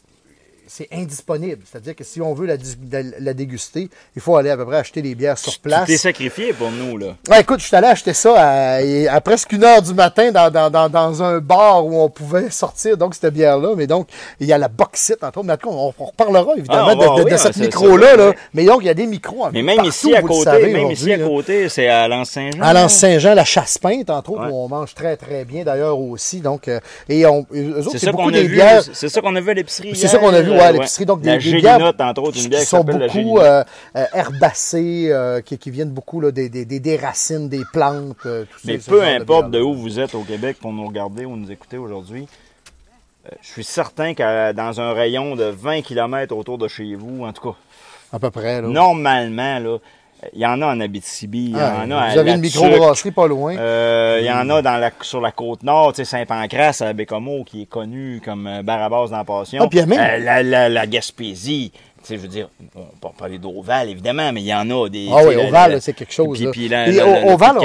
S1: c'est indisponible. C'est-à-dire que si on veut la, déguster, il faut aller à peu près acheter des bières sur place.
S2: t'es sacrifié pour nous, là.
S1: Ouais, écoute, je suis allé acheter ça à, à presque une heure du matin dans, dans- dans- dans un bar où on pouvait sortir donc cette bière-là. Mais donc, il y a la Boxit, entre autres. Mais en tout cas, on, on reparlera évidemment
S2: Ah,
S1: de, de-
S2: oui,
S1: de
S2: hein,
S1: cette micro-là. là. Mais donc, il y a des micros
S2: Mais même
S1: partout,
S2: ici à côté,
S1: savez,
S2: même ici à côté, c'est à l'Anse-Saint-Jean.
S1: À l'Anse-Saint-Jean, la chasse-peinte, entre autres,
S2: Ouais.
S1: où on mange très, très bien d'ailleurs aussi. Donc, euh, et on, eux autres,
S2: C'est
S1: beaucoup des
S2: vu.
S1: bières.
S2: C'est ça qu'on a vu à l'épicerie.
S1: C'est ça qu'on a vu,
S2: euh,
S1: à l'épicerie. Donc, des,
S2: la
S1: des
S2: Gélinotte,
S1: bières
S2: entre autres, une bière qui
S1: sont beaucoup euh, euh, herbacées, euh, qui, qui viennent beaucoup là, des, des, des- racines, des plantes, euh, tout
S2: Mais
S1: ce
S2: peu importe de où vous êtes au Québec pour nous regarder ou nous écouter aujourd'hui, je suis certain que dans un rayon de 20 km autour de chez vous, en tout cas,
S1: À peu près. Là.
S2: normalement, là, il y en a en Abitibi, il y
S1: Ah,
S2: en a à
S1: vous avez une microbrasserie pas loin.
S2: euh, Il y en a dans la, sur la côte nord, tu sais, Saint-Pancras à Bécomo, qui est connu comme euh, bar à base dans la Passion.
S1: Ah, puis
S2: Euh, la, la, la Gaspésie, tu sais, je veux dire, on peut pas parler d'Oval, évidemment, mais il y en a des...
S1: Ah oui, Oval, là, c'est quelque chose.
S2: Puis,
S1: là. Oval,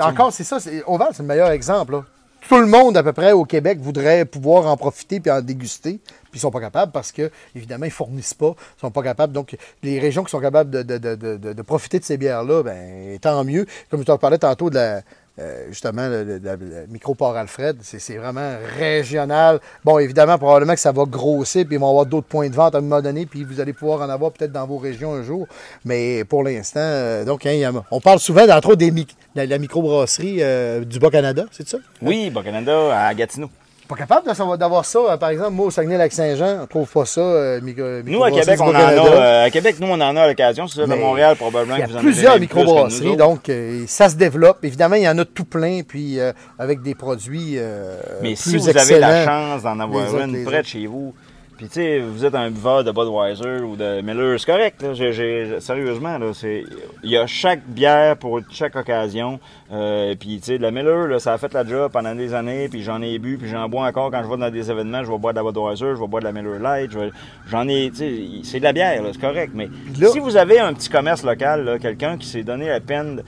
S1: encore, c'est ça. Oval, c'est le meilleur exemple. Tout le monde, à peu près, au Québec, voudrait pouvoir en profiter puis en déguster. Puis ils sont pas capables parce que, évidemment, ils fournissent pas. Ils sont pas capables. Donc, les régions qui sont capables de- de profiter de ces bières-là, ben, tant mieux. Comme je te parlais tantôt de la. Euh, justement, le, la- la micro-port Alfred, c'est vraiment régional. Bon, évidemment, probablement que ça va grossir, puis ils vont avoir d'autres points de vente à un moment donné, puis vous allez pouvoir en avoir peut-être dans vos régions un jour. Mais pour l'instant, euh, donc, hein, on parle souvent, entre autres, des de la, microbrasserie euh, du Bas-Canada, c'est ça?
S2: Oui, Bas-Canada, à Gatineau.
S1: Pas capable de d'avoir ça, euh, par exemple, moi, au Saguenay-Lac-Saint-Jean, on trouve pas ça. euh, micro-
S2: Nous, à Québec, on en a. Euh, à Québec, nous, on en a à l'occasion. Êtes à
S1: Mais
S2: Montréal, probablement
S1: Il y a
S2: que vous en
S1: plusieurs
S2: plus
S1: microbrasseries, donc euh, ça se développe. Évidemment, il y en a tout plein, puis euh, avec des produits euh,
S2: Mais
S1: plus
S2: si vous avez la chance d'en avoir une près de chez vous, puis tu sais, vous êtes un buveur de Budweiser ou de Miller, c'est correct. Là, J'ai- j'ai- sérieusement, là, c'est, il y a chaque bière pour chaque occasion. Euh, puis tu sais, de la Miller, là, ça a fait la job pendant des années, puis j'en ai bu, puis j'en bois encore quand je vais dans des événements. Je vais boire de la Budweiser, je vais boire de la Miller Light. je vais- J'en ai, tu sais, c'est de la bière, là, c'est correct. Mais
S1: là-
S2: si vous avez un petit commerce local, là, quelqu'un qui s'est donné la peine de-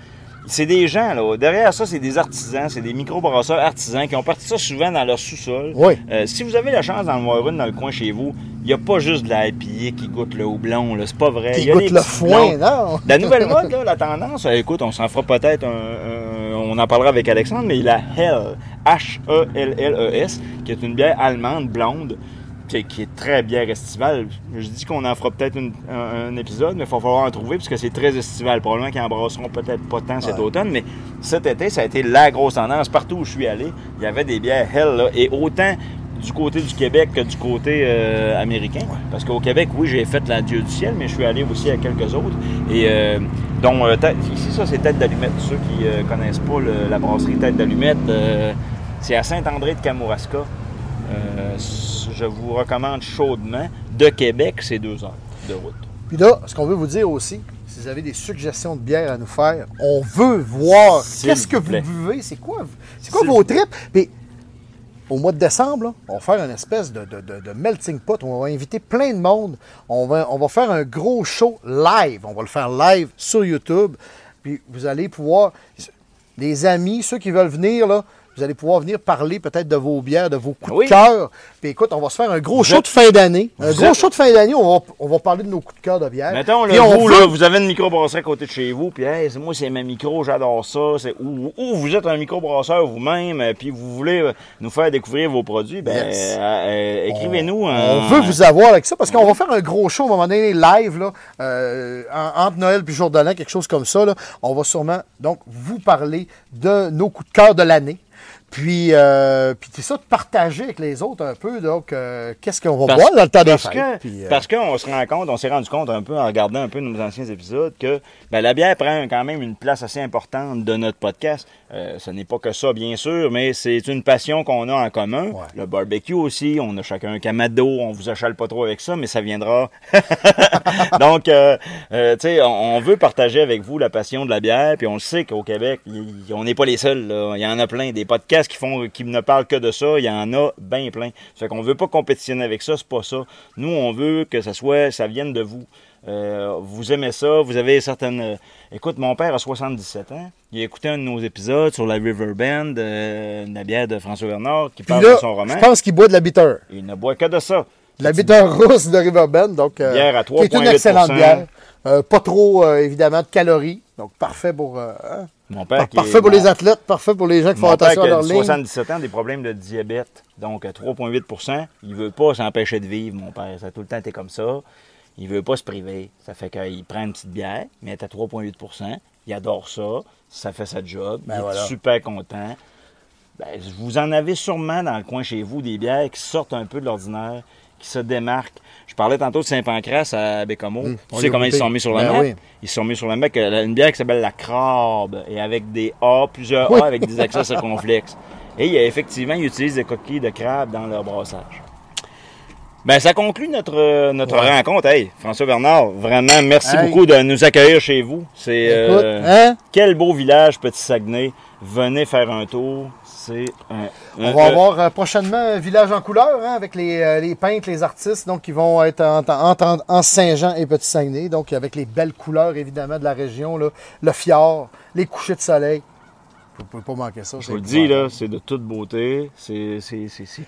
S2: c'est des gens, là. Derrière ça, c'est des artisans, c'est des microbrasseurs artisans qui ont parti ça souvent dans leur sous-sol.
S1: Oui.
S2: Euh, si vous avez la chance d'en voir une dans le coin chez vous, il n'y a pas juste de la IPA qui goûte le houblon, là. C'est pas vrai.
S1: Qui
S2: Il y a
S1: goûte le foin,
S2: blonds.
S1: non?
S2: La nouvelle mode, là, la tendance, euh, écoute, on s'en fera peut-être un, un- On en parlera avec Alexandre, mais la Hell, H-E-L-L-E-S, qui est une bière allemande blonde, qui est, qui est très bière estivale. Je dis qu'on en fera peut-être un, un épisode, mais il va falloir en trouver parce que c'est très estival. Probablement qu'ils embrasseront peut-être pas tant cet
S1: Ouais.
S2: automne, mais cet été, ça a été la grosse tendance. Partout où je suis allé, il y avait des bières Hell, là, et autant du côté du Québec que du côté euh, américain. Parce qu'au Québec, oui, j'ai fait la Dieu du ciel, mais je suis allé aussi à quelques autres. Et euh, dont euh, ici, ça, c'est Tête d'Allumette. Ceux qui connaissent pas le- la brasserie Tête d'Allumette, c'est à Saint-André de Kamouraska. Euh, je vous recommande chaudement. De Québec, c'est deux heures de route.
S1: Puis là, ce qu'on veut vous dire aussi, si vous avez des suggestions de bière à nous faire, on veut voir qu'est-ce que
S2: vous
S1: buvez, c'est quoi, c'est quoi vos trips. Puis au mois de décembre, là, on va faire une espèce de, de- de- de melting pot. On va inviter plein de monde. On va, on va faire un gros show live. On va le faire live sur YouTube. Puis vous allez pouvoir, les amis, ceux qui veulent venir, là, vous allez pouvoir venir parler peut-être de vos bières, de vos coups
S2: Oui.
S1: de cœur. Puis écoute, on va se faire un gros
S2: Vous
S1: show
S2: êtes-
S1: de fin d'année. Un gros
S2: êtes-
S1: show de fin d'année, on va, on va parler de nos coups de cœur de bière.
S2: Mettons,
S1: Puis
S2: là,
S1: on
S2: vous,
S1: veut-
S2: là, vous avez une microbrasserie à côté de chez vous, puis hey, c'est- moi, c'est ma micro, j'adore ça. C'est- Ou, ou vous êtes un microbrasseur vous-même, euh, puis vous voulez euh, nous faire découvrir vos produits, ben,
S1: Yes.
S2: euh, euh, écrivez-nous.
S1: On veut vous avoir avec ça parce qu'on va faire un gros show à un moment donné, live, là, euh, en- entre Noël et jour de l'an, quelque chose comme ça. là. On va sûrement donc vous parler de nos coups de cœur de l'année. Puis, euh, puis c'est ça, de partager avec les autres un peu, donc, euh, qu'est-ce qu'on va
S2: Parce-
S1: dans le temps des
S2: Parce
S1: fêtes.
S2: que-
S1: Puis, euh,
S2: parce qu'on se rend compte, on s'est rendu compte un peu en regardant un peu nos anciens épisodes que ben, la bière prend quand même une place assez importante de notre podcast. Euh, ce n'est pas que ça, bien sûr, mais c'est une passion qu'on a en commun.
S1: Ouais.
S2: Le barbecue aussi, on a chacun un camado, on vous achale pas trop avec ça, mais ça viendra. *laughs* Donc, euh, tu sais, on, on veut partager avec vous la passion de la bière, puis on le sait qu'au Québec, on n'est pas les seuls. là. Il y en a plein. Des podcasts qui font, qui ne parlent que de ça, il y en a bien plein. Ça fait qu'on veut pas compétitionner avec ça, c'est pas ça. Nous, on veut que ça soit, ça vienne de vous. Euh, vous aimez ça, vous avez certaines. euh, Écoute, mon père a 77 ans. Il a écouté un de nos épisodes sur la River Bend, euh, la bière de François Bernard, qui
S1: puis
S2: parle
S1: là,
S2: de son roman.
S1: je pense qu'il boit de la bitter.
S2: Il ne boit que de ça.
S1: De la bitter rousse de Riverbend, donc, euh,
S2: Bière à
S1: qui est une
S2: 3,8%.
S1: excellente bière. Euh, pas trop, euh, évidemment, de calories. Donc, parfait pour, euh, hein?
S2: Mon père qui
S1: parfait
S2: est-
S1: pour les athlètes, parfait pour les gens qui font
S2: père
S1: attention
S2: qui
S1: à
S2: a
S1: leur ligne.
S2: 77 ans, des problèmes de diabète. Donc, à 3,8% Il veut pas s'empêcher de vivre, mon père. Ça a tout le temps été comme ça. Il veut pas se priver. Ça fait qu'il prend une petite bière, mais elle est à 3,8% Il adore ça. Ça fait sa job.
S1: Ben
S2: il
S1: voilà.
S2: est super content. Ben, vous en avez sûrement dans le coin chez vous des bières qui sortent un peu de l'ordinaire, qui se démarquent. Je parlais tantôt de Saint-Pancras à Bécomo.
S1: On
S2: tu sais comment ils se sont mis sur la
S1: Ben
S2: map?
S1: oui.
S2: Ils se sont mis sur la map euh, une bière qui s'appelle la Crabe et avec des A, plusieurs
S1: Oui.
S2: A avec des accès *laughs* circonflexes. Et il y a effectivement, ils utilisent des coquilles de crabe dans leur brassage. Ben, ça conclut notre, euh, notre
S1: Ouais.
S2: rencontre. Hey, François Bernard, vraiment, merci
S1: Hey.
S2: beaucoup de nous accueillir chez vous. C'est euh,
S1: hein?
S2: quel beau village, Petit Saguenay. Venez faire un tour. C'est un,
S1: On
S2: un-
S1: va
S2: un-
S1: avoir euh, prochainement un village en couleur hein, avec les, euh, les peintres, les artistes donc, qui vont être en, en, en- Saint-Jean et Petit-Saguenay. Donc, avec les belles couleurs, évidemment, de la région. Là, le fjord, les couchers de soleil. Vous ne pouvez pas manquer ça.
S2: Je vous le dis, là, c'est de toute beauté. C'est,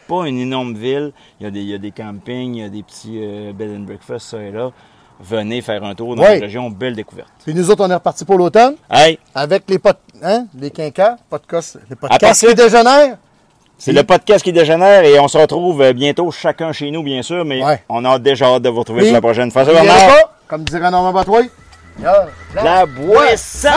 S2: pas une énorme ville. Il y a des, il y a des campings, il y a des petits euh, bed and breakfast, ça et là. Venez faire un tour dans la région. Belle découverte.
S1: Puis nous autres, on est repartis pour l'automne
S2: Hey,
S1: avec les, pod... hein, les quinquas, podcast, les podcasts qui dégénèrent.
S2: c'est le podcast qui dégénère et on se retrouve euh, bientôt chacun chez nous, bien sûr, mais
S1: Ouais.
S2: on a déjà hâte de vous retrouver
S1: Oui.
S2: pour la prochaine.
S1: N'oubliez
S2: Bernard,
S1: pas, comme dirait Normand Batoué, il y a
S2: la boisson!